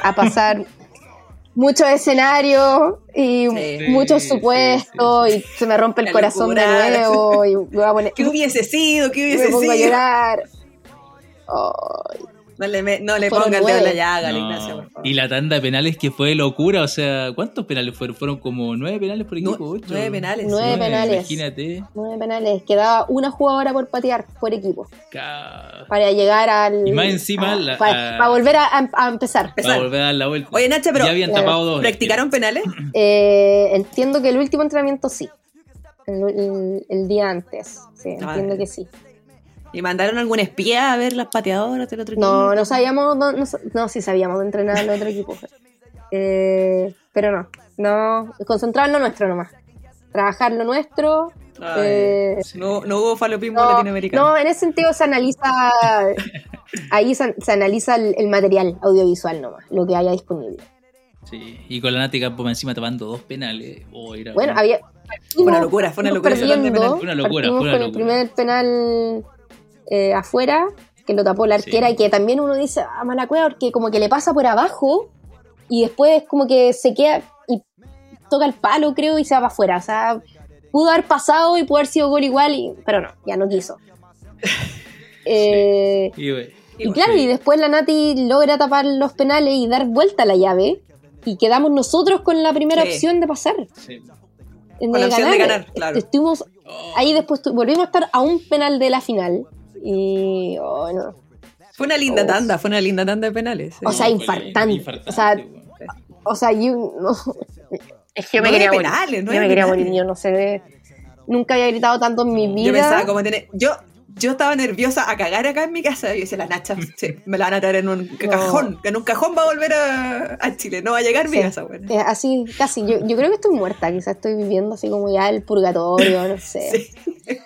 a pasar muchos escenarios y muchos supuestos y se me rompe el corazón de nuevo y voy a poner, ¿Qué hubiese sido? ¿Qué hubiese me pongo sido? a llorar. No le, no le ponga el dedo en la llaga Ignacio, por favor. Y la tanda de penales que fue locura, o sea, ¿cuántos penales fueron? Fueron como nueve penales por equipo, ocho. Nueve penales. Nueve, penales. Imagínate. Nueve penales. Quedaba una jugadora por patear por equipo. Para llegar al. Y más encima. para, volver a, empezar. Para volver a dar la vuelta. Oye, Nacha, pero. Ya habían tapado dos. ¿Practicaron penales? Eh, entiendo que el último entrenamiento sí. El, día antes. Sí, ah, entiendo que sí. ¿Y mandaron algún espía a ver las pateadoras del otro equipo? No, no sabíamos, no, no, sí sabíamos de entrenar al otro equipo. Eh, pero no, no, concentrar en lo nuestro nomás. Trabajar lo nuestro. Eh, no, no hubo falopismo latinoamericano. No, en ese sentido se analiza, ahí se, analiza el, material audiovisual nomás, lo que haya disponible. Sí, y con la Nati Campo encima tomando dos penales. Oh, bueno, había... Fue una locura, fue una locura. Fue una locura, fue una locura. el primer penal eh, afuera, que lo tapó la arquera y que también uno dice, ah, mala cueva, porque como que le pasa por abajo y después como que se queda y toca el palo, creo, y se va para afuera. O sea, pudo haber pasado y pudo haber sido gol igual, pero no, ya no quiso. Eh, y, claro, y después la Nati logra tapar los penales y dar vuelta a la llave. Y quedamos nosotros con la primera opción de pasar. En con la opción de ganar, claro. Estuvimos ahí después volvimos a estar a un penal de la final. Y bueno. Fue una linda tanda, fue una linda tanda de penales. O sea, infartante. O sea, o sea, yo Es que yo me quería morir. Penales, no yo me quería morir, yo no sé. Nunca había gritado tanto en mi vida. Yo pensaba como tener. Yo, yo estaba nerviosa a cagar acá en mi casa. Y decía, la Nacha, sí, me la van a traer en un cajón. Que en un cajón va a volver a, a Chile. No va a llegar mi casa, bueno. Eh, así, casi. Yo, yo creo que estoy muerta. Quizás estoy viviendo así como ya el purgatorio, no sé. Sí.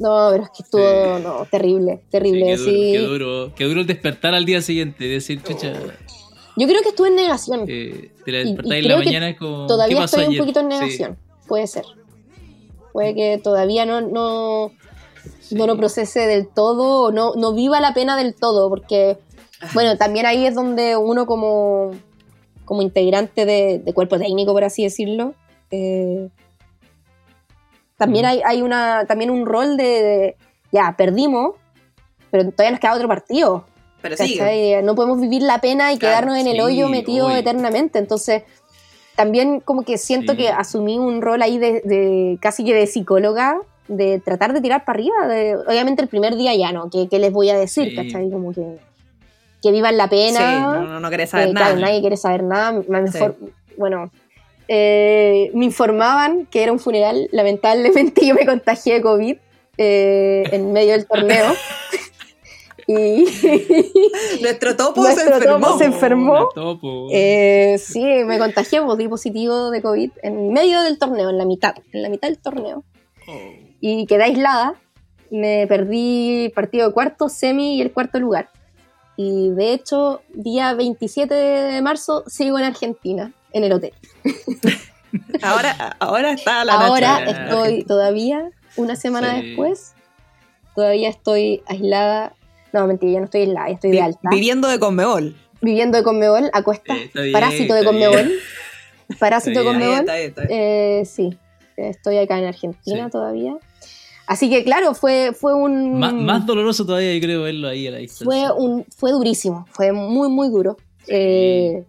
No, pero es que estuvo no, terrible, terrible. Sí, qué, duro, qué, duro, el despertar al día siguiente, decir, chucha. Yo creo que estuve en negación. Eh, te la despertáis en la mañana como. Todavía estoy un poquito en negación. Puede ser. Puede que todavía no, no, no lo procese del todo o no, no viva la pena del todo, porque, bueno, también ahí es donde uno como, como integrante de, de cuerpo técnico, por así decirlo, eh, también hay, hay una, también un rol de, ya, perdimos, pero todavía nos queda otro partido. Pero sí. No podemos vivir la pena y quedarnos en el hoyo metido eternamente. Entonces, también como que siento que asumí un rol ahí de, casi que de psicóloga, de tratar de tirar para arriba. De, obviamente el primer día ya no, ¿qué, les voy a decir? ¿Cachai? Como que, que vivan la pena. Sí, no, no, querés saber nada. nadie quiere saber nada. Mejor, bueno, eh, me informaban que era un funeral. Lamentablemente yo me contagié de COVID eh, en medio del torneo. Y nuestro topo se enfermó. Topo se enfermó. Eh, sí, me contagié, pues, di positivo de COVID en medio del torneo, en la mitad, en la mitad del torneo. Oh. Y quedé aislada. Me perdí el partido de cuarto, semi y el cuarto lugar. Y de hecho, día 27 de marzo sigo en Argentina, en el hotel. ahora, ahora está la Ahora estoy todavía, una semana después, todavía estoy aislada. No, mentira, ya no estoy aislada, estoy de alta. Viviendo de Conmebol. Viviendo de Conmebol, a cuesta. parásito de Conmebol. Parásito de Conmebol. Eh, sí, estoy acá en Argentina todavía. Así que claro, fue, fue un... más doloroso todavía, yo creo, verlo ahí a la distancia. Fue, un, fue durísimo, fue muy, muy duro. Eh,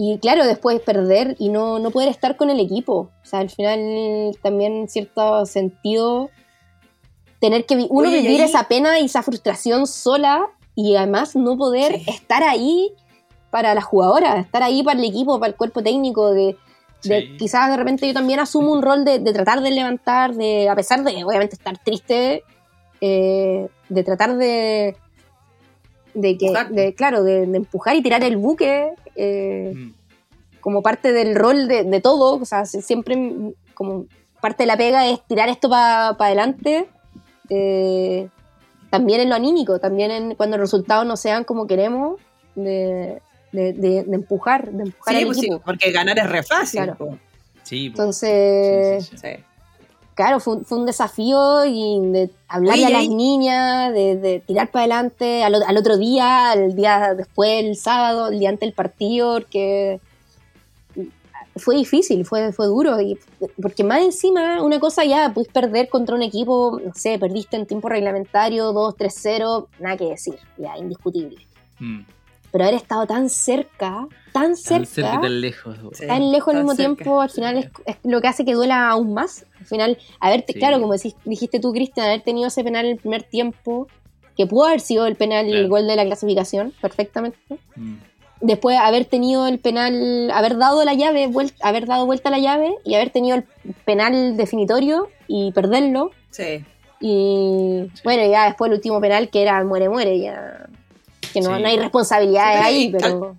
y claro, después perder y no, no poder estar con el equipo. O sea, al final también en cierto sentido, tener que uno vivir esa pena y esa frustración sola y además no poder estar ahí para la jugadora, estar ahí para el equipo, para el cuerpo técnico, de quizás de repente yo también asumo un rol de, tratar de levantar, de, a pesar de obviamente estar triste, eh, de tratar de, de que, de, claro, de, empujar y tirar el buque eh, mm. como parte del rol de, todo, o sea, siempre como parte de la pega es tirar esto para adelante, eh, también en lo anímico, también en, cuando los resultados no sean como queremos, de, de, empujar, de empujar sí, pues porque ganar es re fácil. Claro. Sí, Entonces, claro, fue, un desafío y de hablarle a las niñas, de, tirar para adelante al, otro día, al día después, el sábado, el día antes del partido, que fue difícil, fue, fue duro, y, porque más encima, una cosa ya, puedes perder contra un equipo, no sé, perdiste en tiempo reglamentario, 2-3-0, nada que decir, ya, indiscutible. Mm pero haber estado tan cerca, tan cerca, tan, cerca, tan lejos, tan lejos al mismo tiempo, al final es, lo que hace que duela aún más. Al final, haberte, claro, como dijiste tú, Cristian, haber tenido ese penal en el primer tiempo, que pudo haber sido el penal, el gol de la clasificación, perfectamente. Mm. Después haber tenido el penal, haber dado la llave, vuelta, haber dado vuelta a la llave y haber tenido el penal definitorio y perderlo. Sí. Y bueno, ya después el último penal que era muere, muere, ya que no, hay responsabilidades ahí, pero...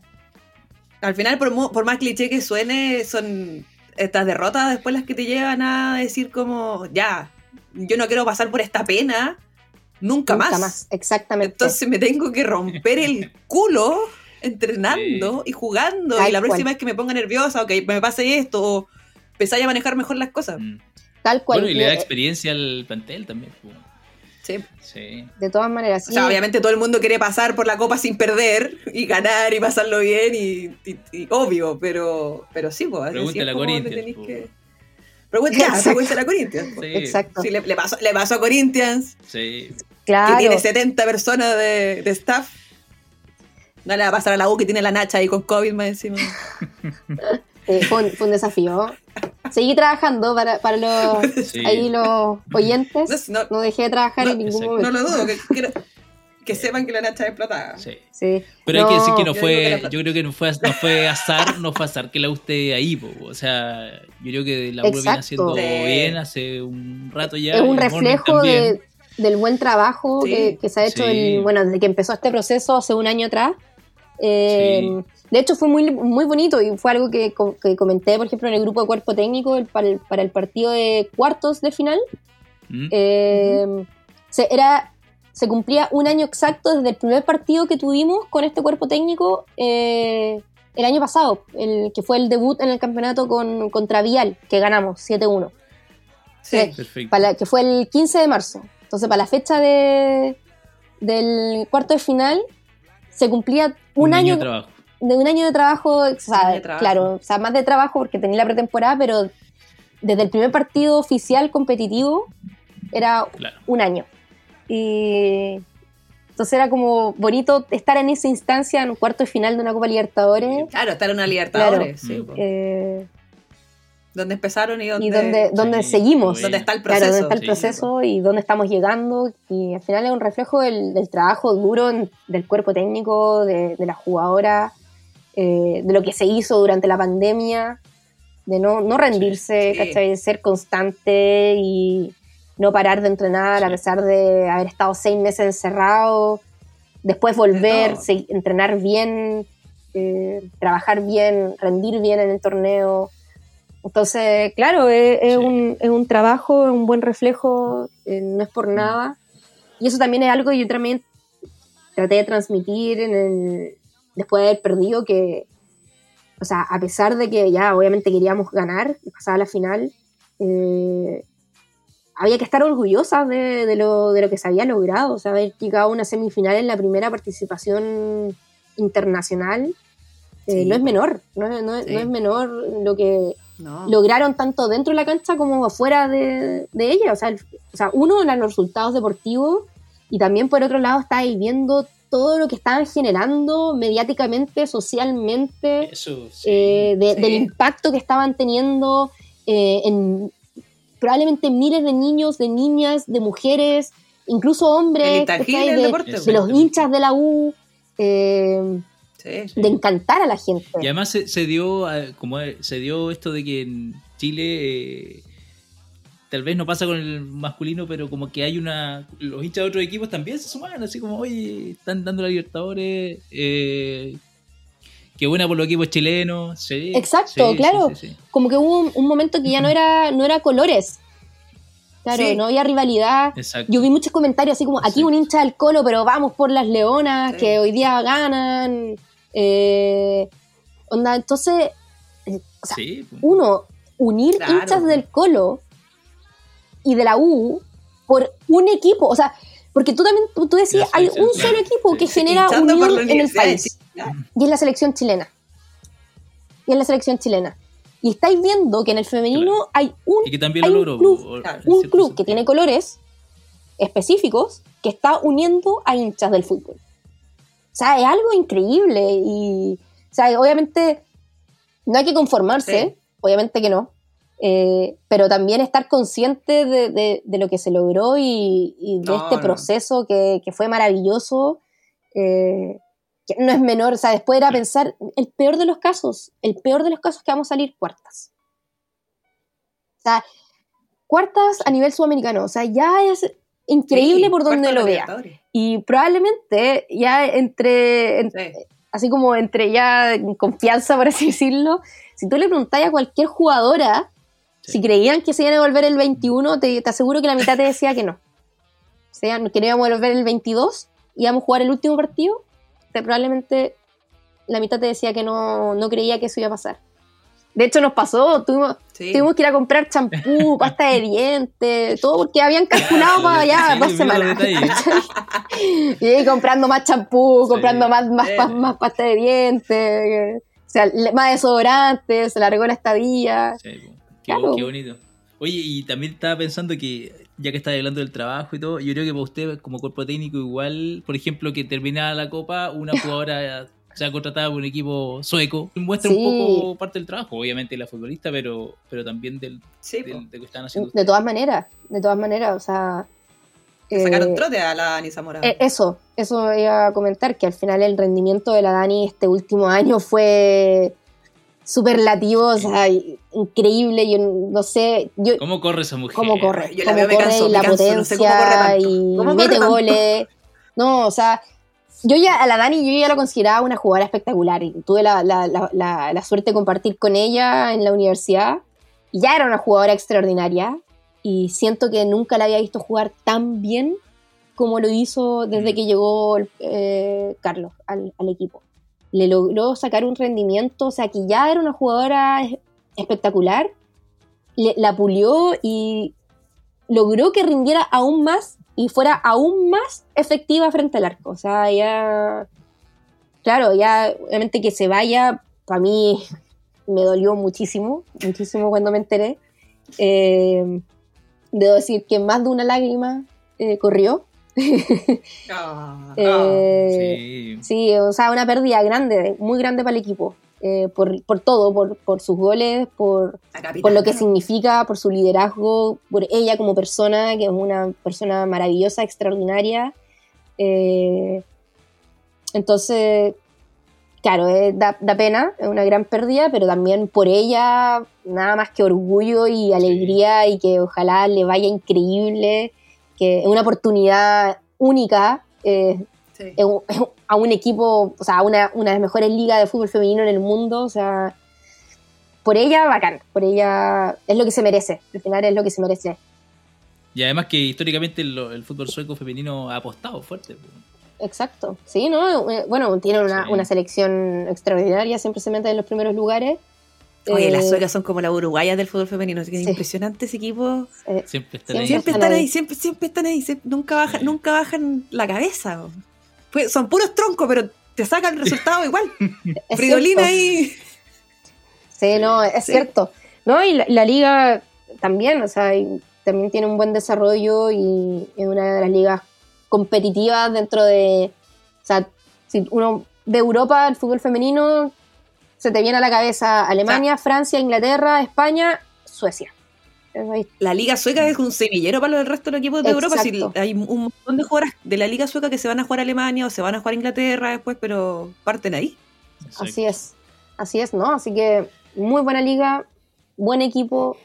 Al, final, por, más cliché que suene, son estas derrotas después las que te llevan a decir como, ya, yo no quiero pasar por esta pena nunca, nunca más. Exactamente. Entonces me tengo que romper el culo entrenando y jugando. y la próxima vez que me ponga nerviosa o que me pase esto, o empezáis a manejar mejor las cosas. Mm. Tal cual. Bueno, y le da experiencia al plantel también. Sí. De todas maneras. O sea, obviamente todo el mundo quiere pasar por la copa sin perder y ganar y pasarlo bien y, obvio, pero, pero sí, pues. Pregúntale a Corinthians. Que... Pregúntale, a Corinthians. Exacto. Sí, le, pasó, le, pasó, a Corinthians. Sí. Claro. Que tiene 70 personas de, de staff. No le va a pasar a la U que tiene la Nacha ahí con COVID más encima. fue, un, desafío. Seguí trabajando para, para los, ahí los oyentes. No, dejé de trabajar en ningún momento. No lo dudo, que, sepan que la Nacha es explotada. Sí. Pero hay que decir que no fue, yo creo que no fue, no fue azar, no fue azar que la usted ahí, o sea, yo creo que la U viene haciendo bien hace un rato ya. Es un reflejo de, del buen trabajo que, se ha hecho, bueno, desde que empezó este proceso hace un año atrás. Eh, de hecho, fue muy, muy bonito y fue algo que, comenté, por ejemplo, en el grupo de cuerpo técnico para, el, partido de cuartos de final. Mm. Eh, se, era, se cumplía un año exacto desde el primer partido que tuvimos con este cuerpo técnico eh, el año pasado, el, que fue el debut en el campeonato con, contra Vial, que ganamos 7-1. Sí, perfecto. que fue el 15 de marzo. Entonces, para la fecha de, del cuarto de final, se cumplía un, año, de trabajo de un año de trabajo, claro, o sea, más de trabajo porque tenía la pretemporada, pero desde el primer partido oficial competitivo era un año. Y entonces era como bonito estar en esa instancia, en un cuarto de final de una Copa Libertadores. Claro, estar en una Libertadores, sí. Eh, donde empezaron y donde, donde, seguimos. Donde está el proceso. Claro, donde está el proceso y dónde estamos llegando. Y al final es un reflejo del, trabajo duro del cuerpo técnico, de, de la jugadora, eh, de lo que se hizo durante la pandemia, de no, no rendirse, De ser constante y no parar de entrenar a pesar de haber estado seis meses encerrado. después volver, entrenar bien, eh, trabajar bien, rendir bien en el torneo. Entonces, claro, es, un, es un, trabajo, un buen reflejo, eh, no es por mm. nada. Y eso también es algo que yo también traté de transmitir en el, después de haber perdido, que, o sea, a pesar de que ya obviamente queríamos ganar, pasar a la final, eh, había que estar orgullosas de, lo, de lo que se había logrado, o sea, haber llegado a una semifinal en la primera participación internacional. Eh, no es menor, no, no, es menor lo que lograron tanto dentro de la cancha como afuera de, ella. O sea, o sea, uno, los resultados deportivos y también por otro lado estáis viendo todo lo que estaban generando mediáticamente, socialmente, eh, del impacto que estaban teniendo eh, en probablemente miles de niños, de niñas, de mujeres, incluso hombres, de, los hinchas de la U. Eh, de encantar a la gente. Y además se, dio como se dio esto de que en Chile tal vez no pasa con el masculino, pero como que hay una. Los hinchas de otros equipos también se suman, así como, oye, están dando la Libertadores. Eh, qué buena por los equipos chilenos. Sí, Exacto, claro. como que hubo un, momento que ya no era, no era colores. Claro, no había rivalidad. Yo vi muchos comentarios así como, aquí un hincha del colo, pero vamos por las leonas, que hoy día ganan. Eh, onda, entonces, eh, uno, unir hinchas del colo y de la U por un equipo. O sea, porque tú también, tú, decías, hay un solo equipo que genera unión en el país. Y es la selección chilena. Y es la selección chilena. Y estáis viendo que en el femenino hay un, club, un club que tiene colores específicos que está uniendo a hinchas del fútbol. O sea, es algo increíble. Y, o sea, obviamente no hay que conformarse, obviamente que no. Eh, pero también estar consciente de, lo que se logró y, de este proceso que, fue maravilloso, eh, que no es menor, o sea, después era pensar, el peor de los casos, el peor de los casos que vamos a salir cuartas. O sea, cuartas a nivel sudamericano, o sea, ya es increíble por donde lo vea. Y probablemente ya entre, así como entre ya confianza, por así decirlo, si tú le preguntáis a cualquier jugadora si creían que se iban a volver el 21, te, aseguro que la mitad te decía que no. O sea, que no íbamos a volver el 22, íbamos a jugar el último partido, probablemente la mitad te decía que no, no creía que eso iba a pasar. De hecho, nos pasó, tuvimos, tuvimos que ir a comprar champú, pasta de dientes, todo porque habían calculado para allá dos semanas. y comprando más champú, comprando más, más, más, pasta de dientes, o sea, más desodorantes, se largó la estadía. Qué, bonito. Oye, y también estaba pensando que, ya que estás hablando del trabajo y todo, yo creo que para usted, como cuerpo técnico, igual, por ejemplo, que terminada la copa, una jugadora sea contratada por un equipo sueco, muestra un poco parte del trabajo, obviamente la futbolista, pero, pero también del, de lo que están haciendo. De todas maneras, de todas maneras, o sea. sacaron eh, trote a la Dani Zamora. Eh, eso, eso iba a comentar, que al final el rendimiento de la Dani este último año fue superlativo, o sea, increíble, yo no sé. Yo, ¿Cómo corre esa mujer? ¿Cómo corre? Yo ¿Cómo corre y la potencia y mete goles? No, o sea, yo ya a la Dani yo ya la consideraba una jugadora espectacular. Y tuve la, la, la, la, suerte de compartir con ella en la universidad. Ya era una jugadora extraordinaria y siento que nunca la había visto jugar tan bien como lo hizo desde mm. que llegó eh, Carlos al, al equipo. Le logró sacar un rendimiento, o sea, que ya era una jugadora espectacular, la pulió y logró que rindiera aún más y fuera aún más efectiva frente al arco. O sea, ya, claro, ya obviamente que se vaya, para mí me dolió muchísimo, muchísimo cuando me enteré. Eh, debo decir que más de una lágrima eh, corrió. Ah, eh, sí. o sea, una pérdida grande, muy grande para el equipo. Eh, por, por, todo, por, por, sus goles, por, por lo que significa, por su liderazgo, por ella como persona, que es una persona maravillosa, extraordinaria. Eh, entonces, claro, da, da, pena, es una gran pérdida, pero también por ella nada más que orgullo y alegría y que ojalá le vaya increíble que es una oportunidad única. Eh, a un equipo, o sea, una, una de las mejores ligas de fútbol femenino en el mundo, o sea, por ella, bacán, por ella es lo que se merece, al final es lo que se merece. Y además que históricamente el, fútbol sueco femenino ha apostado fuerte. Exacto, sí, ¿no? Eh, bueno, tienen una, selección extraordinaria, siempre se meten en los primeros lugares. Oye, las eh, suecas son como las uruguayas del fútbol femenino, así que es impresionante ese equipo. siempre están ahí. Siempre están ahí, siempre, siempre están ahí, nunca, bajan, nunca bajan la cabeza. Pues son puros troncos, pero te sacan el resultado igual. Fridolina ahí. Sí, no, es cierto. No, y la, liga también, o sea, también tiene un buen desarrollo y es una de las ligas competitivas dentro de. O sea, si uno ve Europa, el fútbol femenino, se te viene a la cabeza Alemania, Francia, Inglaterra, España, Suecia. La liga sueca es un semillero para el resto de los equipos de Europa. hay un montón de jugadoras de la liga sueca que se van a jugar a Alemania o se van a jugar a Inglaterra después, pero parten ahí. Así es, así es, ¿no? Así que muy buena liga, buen equipo,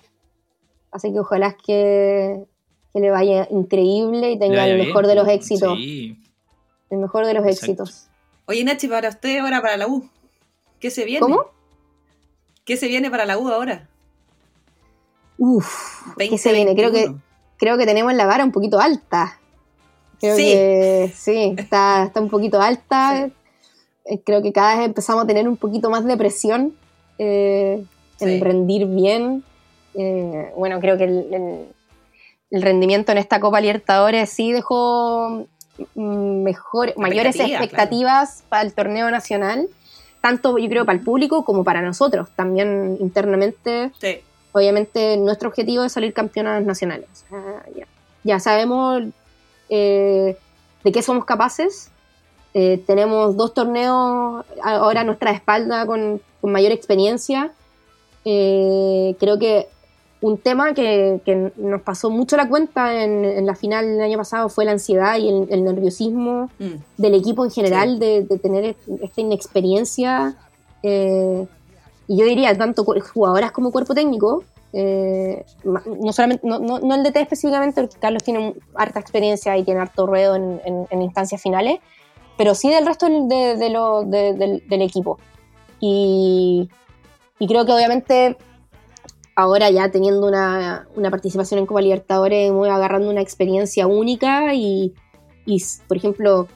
así que ojalá que, que le vaya increíble y tenga el mejor de los éxitos. El mejor de los éxitos. Oye, Nachi, para usted ahora para la U, ¿qué se viene? ¿Cómo? ¿Qué se viene para la U ahora? Uf, ¿qué se viene? Creo que, creo que tenemos la vara un poquito alta. Creo sí. que sí, está, está un poquito alta. Eh, creo que cada vez empezamos a tener un poquito más de presión eh, en rendir bien. Eh, bueno, creo que el, rendimiento en esta Copa Libertadores sí dejó mm, mejor, mayores expectativas para el torneo nacional, tanto yo creo para el público como para nosotros, también internamente. Obviamente nuestro objetivo es salir campeonas nacionales. ya. sabemos eh, de qué somos capaces. tenemos dos torneos ahora a nuestra espalda con con mayor experiencia. Eh, creo que un tema que, nos pasó mucho la cuenta en, la final del año pasado fue la ansiedad y el, nerviosismo mm. del equipo en general de, tener esta inexperiencia. Eh, y yo diría, tanto jugadoras como cuerpo técnico, eh, no solamente no, no, el DT específicamente, porque Carlos tiene harta experiencia y tiene harto ruedo en, instancias finales, pero sí del resto de, lo, del equipo. Y, creo que obviamente ahora ya teniendo una, participación en Copa Libertadores, muy agarrando una experiencia única y, por ejemplo,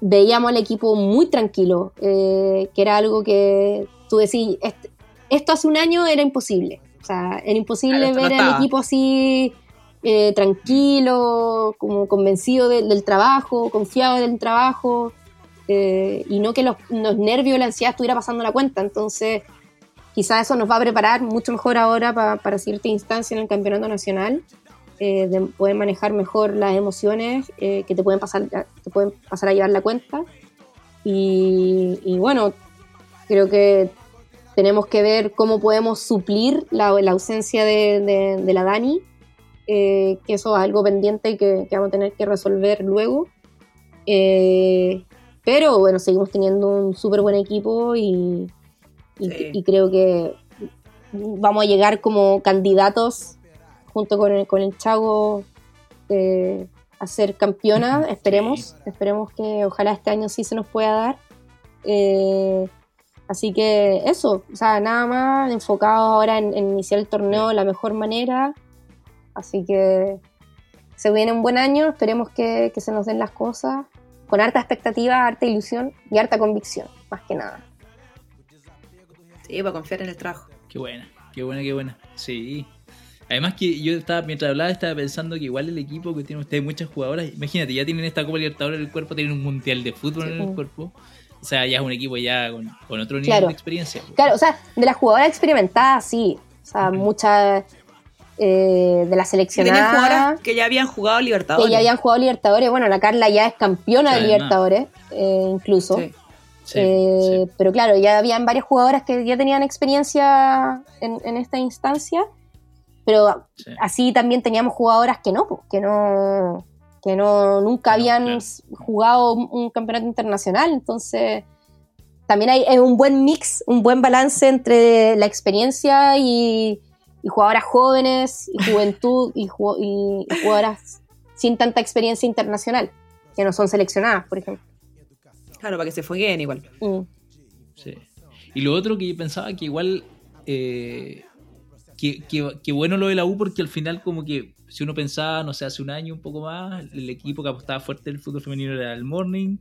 veíamos al equipo muy tranquilo, eh, que era algo que tú decís, esto hace un año era imposible. O sea, era imposible ver al equipo así eh, tranquilo, como convencido del trabajo, confiado del trabajo. Eh, y no que los, nervios y la ansiedad estuviera pasando la cuenta. Entonces, quizás eso nos va a preparar mucho mejor ahora para cierta instancia en el campeonato nacional, eh, de poder manejar mejor las emociones eh, que te pueden, pasar, te pueden pasar a llevar la cuenta. Y, bueno, creo que tenemos que ver cómo podemos suplir la, ausencia de, la Dani, que eso es algo pendiente que, que, vamos a tener que resolver luego. Eh, pero bueno, seguimos teniendo un súper buen equipo y, creo que vamos a llegar como candidatos junto con el, con el Chago eh, a ser campeona, esperemos, esperemos que ojalá este año sí se nos pueda dar. Eh, así que eso, o sea, nada más enfocado ahora en, iniciar el torneo de la mejor manera. Así que se viene un buen año, esperemos que, que se nos den las cosas con harta expectativa, harta ilusión y harta convicción, más que nada. Sí, para confiar en el trabajo. Qué buena, qué buena, qué buena. Sí. Además que yo estaba, mientras hablaba, estaba pensando que igual el equipo que tiene ustedes muchas jugadoras, imagínate, ya tienen esta Copa Libertadores en el cuerpo, tienen un Mundial de Fútbol en el cuerpo. O sea, ya es un equipo ya con, otro nivel de experiencia. Claro, o sea, de las jugadoras experimentadas, sí. O sea, muchas eh, de la seleccionada. que ya habían jugado Libertadores. Que ya habían jugado Libertadores. Bueno, la Carla ya es campeona de Libertadores, eh, incluso. Eh, pero claro, ya habían varias jugadoras que ya tenían experiencia en, esta instancia. Pero así también teníamos jugadoras que no, que no, que no nunca habían jugado un campeonato internacional. Entonces, también hay un buen mix, un buen balance entre la experiencia y, y jugadoras jóvenes y juventud y, jugadoras sin tanta experiencia internacional, que no son seleccionadas, por ejemplo. Claro, para que se fogueen igual. Mm. Sí. Y lo otro que yo pensaba que igual eh, que, bueno lo de la U porque al final como que si uno pensaba, no sé, hace un año un poco más, el equipo que apostaba fuerte el fútbol femenino era el Morning,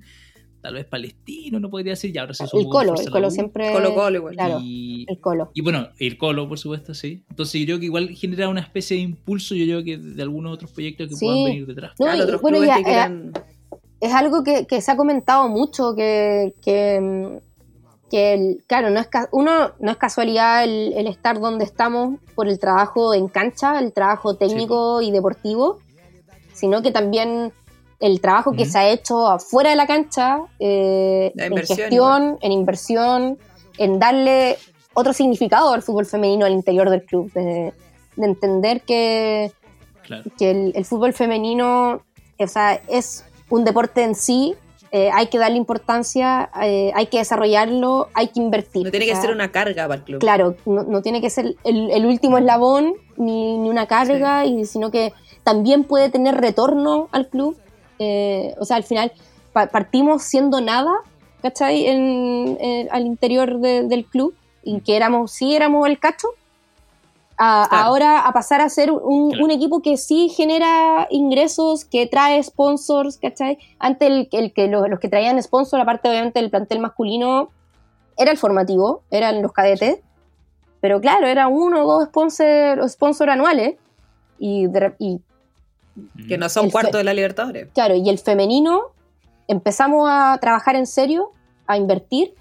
tal vez Palestino, no podría decir, ya ahora sí El Colo, el Colo siempre... Colo Colo igual. Claro, y, el Colo. Y bueno, el Colo, por supuesto, sí. Entonces yo creo que igual genera una especie de impulso, yo creo que de algunos otros proyectos que puedan venir detrás. No, bueno, ya, eh, es algo que, que, se ha comentado mucho, que, que que claro, no es, uno, no es casualidad el, estar donde estamos por el trabajo en cancha, el trabajo técnico y deportivo, sino que también el trabajo que se ha hecho afuera de la cancha, eh, en gestión, en inversión, en darle otro significado al fútbol femenino al interior del club, de, entender que, que el, el, fútbol femenino o sea, es un deporte en sí, eh, hay que darle importancia, eh, hay que desarrollarlo, hay que invertir. No tiene que ser una carga para el club. Claro, no, tiene que ser el, último eslabón ni, una carga, y, sino que también puede tener retorno al club. Eh, o sea, al final partimos siendo nada, ¿cachai? al interior del club, y que éramos, sí éramos el cacho, ahora a pasar a ser un, equipo que sí genera ingresos, que trae sponsors, ¿cachai? Antes el, el que los, que traían sponsors, aparte obviamente del plantel masculino, era el formativo, eran los cadetes, pero claro, era uno o dos sponsors sponsor anuales y, que no son cuarto de la Libertadores. Claro, y el femenino empezamos a trabajar en serio, a invertir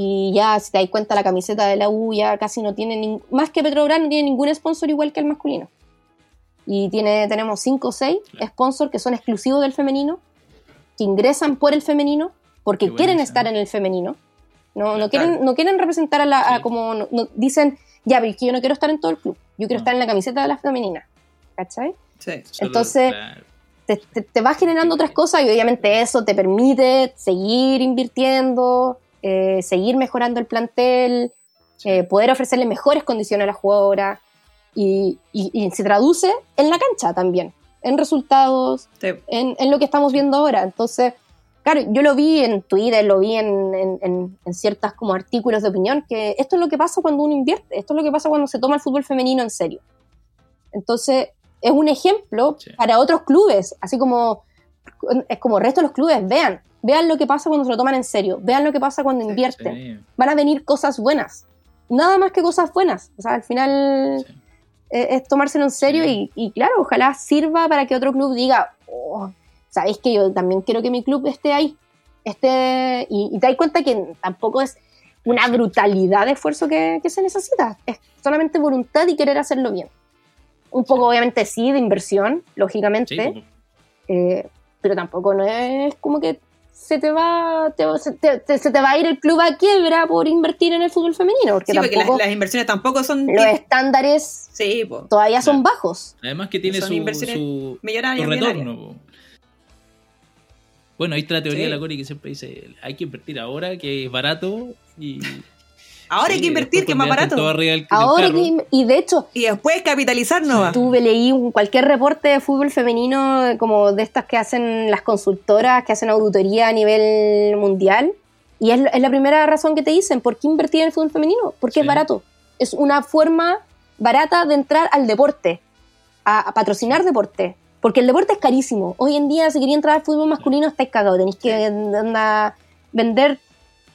y ya, si te das cuenta, la camiseta de la U ya casi no tiene, más que Petrobras, no tiene ningún sponsor igual que el masculino. Y tiene, tenemos 5 o 6 sponsors que son exclusivos del femenino, que ingresan por el femenino, porque quieren estar en el femenino. No, no, quieren, no quieren representar a la. como no, dicen, ya, pero yo no quiero estar en todo el club, yo quiero estar en la camiseta de la femenina. ¿Cachai? Sí. Entonces. Te, te, vas generando otras cosas y obviamente eso te permite seguir invirtiendo, eh, seguir mejorando el plantel, eh, poder ofrecerle mejores condiciones a la jugadora y, se traduce en la cancha también, en resultados, en, lo que estamos viendo ahora. Entonces, claro, yo lo vi en Twitter, lo vi en, en, ciertas como artículos de opinión, que esto es lo que pasa cuando uno invierte, esto es lo que pasa cuando se toma el fútbol femenino en serio. Entonces, es un ejemplo para otros clubes, así como es como el resto de los clubes, vean, Vean lo que pasa cuando se lo toman en serio. Vean lo que pasa cuando invierten. Van a venir cosas buenas. Nada más que cosas buenas. O sea, al final es, tomárselo en serio y, claro, ojalá sirva para que otro club diga, oh, sabéis que yo también quiero que mi club esté ahí. Esté, y, te das cuenta que tampoco es una brutalidad de esfuerzo que, se necesita. Es solamente voluntad y querer hacerlo bien. Un poco, obviamente, sí, de inversión, lógicamente. Eh, pero tampoco no es como que se te va se, te, va a ir el club a quiebra por invertir en el fútbol femenino porque, las, inversiones tampoco son los estándares todavía son bajos. Además que tiene su, su, retorno bueno ahí está la teoría de la Cori que siempre dice hay que invertir ahora que es barato y Ahora hay que invertir, que es más barato. Ahora y de hecho. Y después capitalizar no Tuve, leí cualquier reporte de fútbol femenino, como de estas que hacen las consultoras, que hacen auditoría a nivel mundial. Y es, la primera razón que te dicen: ¿por qué invertir en el fútbol femenino? Porque es barato. Es una forma barata de entrar al deporte, a, patrocinar deporte. Porque el deporte es carísimo. Hoy en día, si quería entrar al fútbol masculino, estáis cagados. Tenéis que vender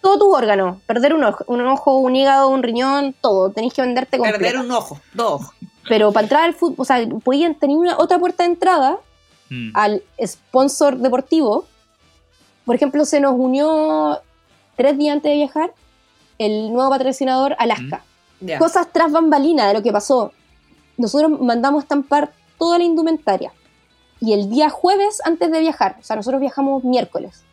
todo tu órgano, perder un ojo, un ojo, un hígado, un riñón, todo, tenéis que venderte completo. Perder un ojo, dos ojos. Pero para entrar al fútbol, o sea, podían tener una, otra puerta de entrada mm. al sponsor deportivo. Por ejemplo, se nos unió tres días antes de viajar el nuevo patrocinador Alaska. Mm. Cosas tras bambalina de lo que pasó. Nosotros mandamos estampar toda la indumentaria. Y el día jueves antes de viajar, o sea, nosotros viajamos miércoles.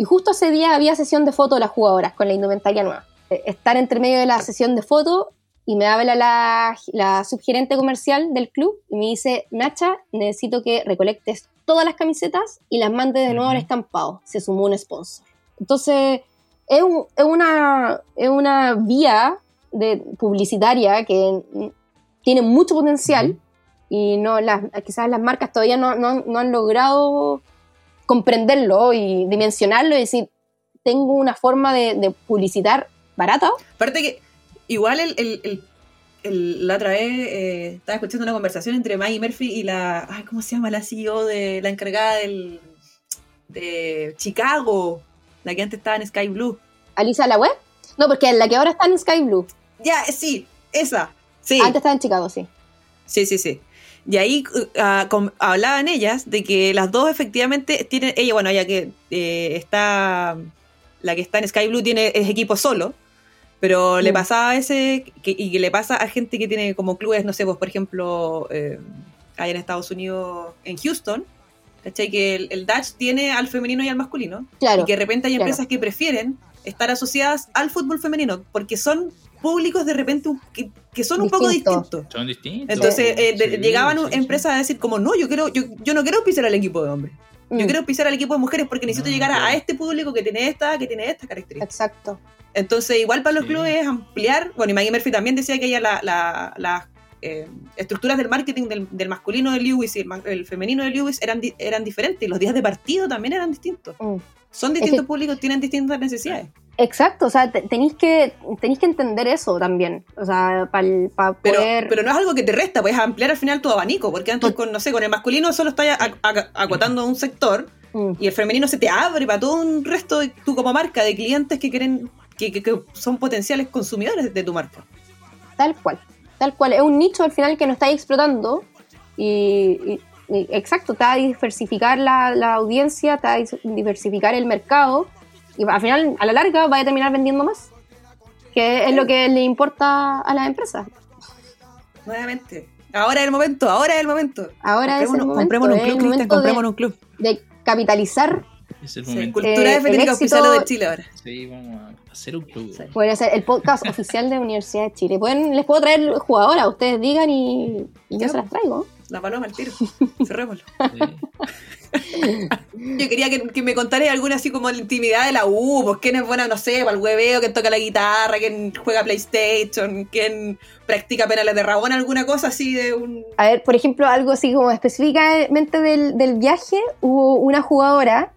Y justo ese día había sesión de fotos de las jugadoras con la indumentaria nueva. Eh, estar entre medio de la sesión de fotos y me habla la, la subgerente comercial del club y me dice, Nacha, necesito que recolectes todas las camisetas y las mandes de nuevo al estampado. Se sumó un sponsor. Entonces, es, una, es una vía de publicitaria que tiene mucho potencial y no las, quizás las marcas todavía no, no han logrado comprenderlo y dimensionarlo y decir, tengo una forma de, publicitar barata. Aparte que igual el, la otra vez eh, estaba escuchando una conversación entre Maggie Murphy y la, ay, ¿cómo se llama? La CEO de la encargada del, de Chicago, la que antes estaba en Sky Blue. ¿Alisa la web? No, porque la que ahora está en Sky Blue. Ya, sí, esa. Sí. Antes estaba en Chicago, sí. Sí, sí, sí. Y ahí uh, hablaban ellas de que las dos efectivamente tienen, ella, bueno, ella que eh, está, la que está en Sky Blue tiene es equipo solo, pero le mm. pasaba a ese, y que le pasa a gente que tiene como clubes, no sé, pues por ejemplo, eh, en Estados Unidos, en Houston, ¿cachai? Que el, el, Dutch tiene al femenino y al masculino, claro, y que de repente hay empresas que prefieren estar asociadas al fútbol femenino, porque son públicos de repente que, son un poco distintos. Son distintos. Entonces eh, llegaban empresas a decir como, no, yo quiero, yo, yo no quiero pisar al equipo de hombres. Yo mm. quiero pisar al equipo de mujeres porque necesito llegar a, este público que tiene esta, que tiene esta característica. Exacto. Entonces, igual para los clubes es ampliar. Bueno, y Maggie Murphy también decía que ella las eh, estructuras del marketing del, masculino de Lewis y el, femenino de Lewis eran, eran diferentes. Y los días de partido también eran distintos. Mm. Son distintos públicos, tienen distintas necesidades. Exacto, o sea, tenéis que, tenéis que entender eso también. O sea, para poder. Pero, no es algo que te resta, puedes ampliar al final tu abanico, porque antes, con, no sé, con el masculino solo estás acotando un sector mm. y el femenino se te abre para todo un resto de tú como marca de clientes que quieren, que, son potenciales consumidores de tu marca. Tal cual, tal cual. Es un nicho al final que no estáis explotando y, exacto, te va a diversificar la, la audiencia, te va a diversificar el mercado y al final, a la larga, va a terminar vendiendo más, que es lo que le importa a las empresas. Nuevamente. Ahora es el momento, ahora es el momento. Ahora es el momento. Compremos un club, Cristian, compremos un club. De capitalizar. Es el momento. cultura eh, de oficial de Chile ahora. Sí, vamos a hacer un club. Puede ser el podcast oficial de Universidad de Chile. Pueden, les puedo traer jugadoras, ustedes digan y, y yo se las traigo. La paloma al tiro. Cerrémoslo. Yo quería que, me contaras alguna así como la intimidad de la U, pues quién es buena, no sé, para el hueveo, quién toca la guitarra, quién juega PlayStation, quién practica penales de rabón, alguna cosa así de un... A ver, por ejemplo, algo así como específicamente del, del viaje, hubo una jugadora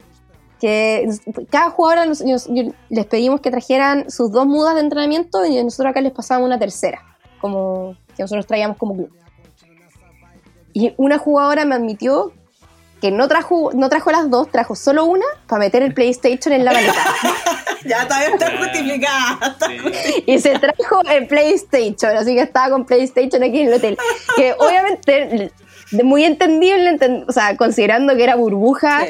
que cada jugadora les pedimos que trajeran sus dos mudas de entrenamiento y nosotros acá les pasábamos una tercera, como que nosotros traíamos como club. Y una jugadora me admitió que no trajo, no trajo las dos, trajo solo una para meter el PlayStation en la maleta. ya todavía está justificada. Y se trajo el PlayStation, así que estaba con PlayStation aquí en el hotel. Que obviamente, muy entendible, o sea, considerando que era burbuja,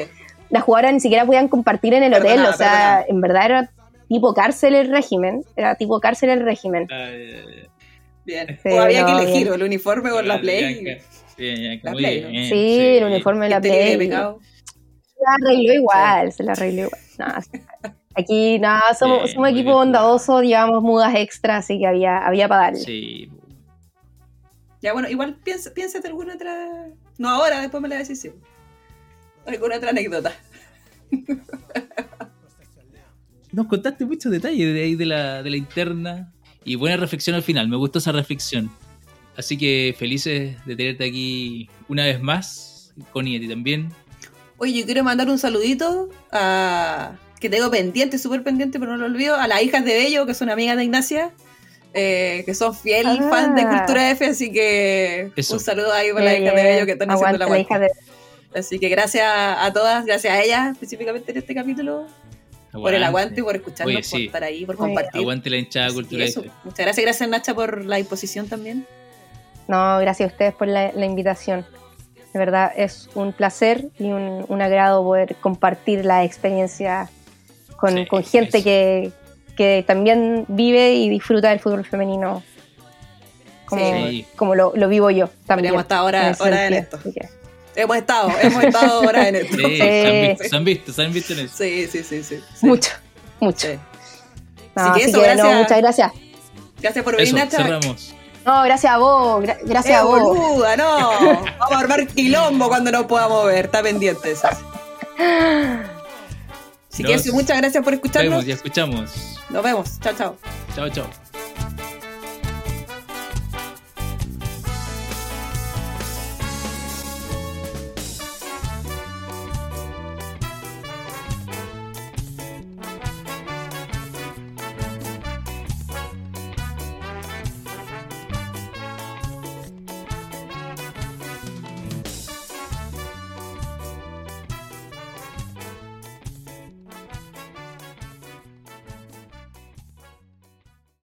las jugadoras ni siquiera podían compartir en el hotel, o sea, en verdad era tipo cárcel el régimen, era tipo cárcel el régimen. bien, o había que elegir el uniforme o la Play. Sí, el uniforme de la Play. Se la arregló igual, se la arregló igual. aquí, nada, somos, somos equipo bondadoso, llevamos mudas extras, así que había, había para darle. Sí. Ya, bueno, igual piensa, piénsate alguna otra. No ahora, después me la decís. Alguna otra anécdota. Nos contaste muchos detalles de ahí de la, de la interna. Y buena reflexión al final, me gustó esa reflexión. Así que felices de tenerte aquí una vez más, Connie, a ti también. Oye, yo quiero mandar un saludito a que tengo pendiente, súper pendiente, pero no lo olvido, a las hijas de Bello, que son amigas de Ignacia, eh, que son fiel ah. fan de Cultura F, así que un saludo ahí para las hijas de Bello que están haciendo la vuelta. Así que gracias a todas, gracias a ellas específicamente en este capítulo. Por el aguante, por escucharnos, por estar ahí, por compartir. Aguante la hinchada Cultura F. Muchas gracias, gracias Nacha por la disposición también. No, gracias a ustedes por la, invitación. De verdad es un placer y un, agrado poder compartir la experiencia con, gente que, también vive y disfruta del fútbol femenino como, lo, vivo yo también. Hemos estado ahora, en, esto. Hemos estado, hemos estado ahora en esto. Sí, Se, han visto, se han visto, en eso. Sí, sí, sí, sí. Mucho, mucho. así que, eso, gracias. muchas gracias. Gracias por venir, Nacha. Cerramos. No, gracias a vos, gracias a vos. Boluda, no. Vamos a armar quilombo cuando no podamos ver, está pendiente eso. Así que muchas gracias por escucharnos. Nos vemos y escuchamos. Nos vemos. Chao, chao. Chao, chao.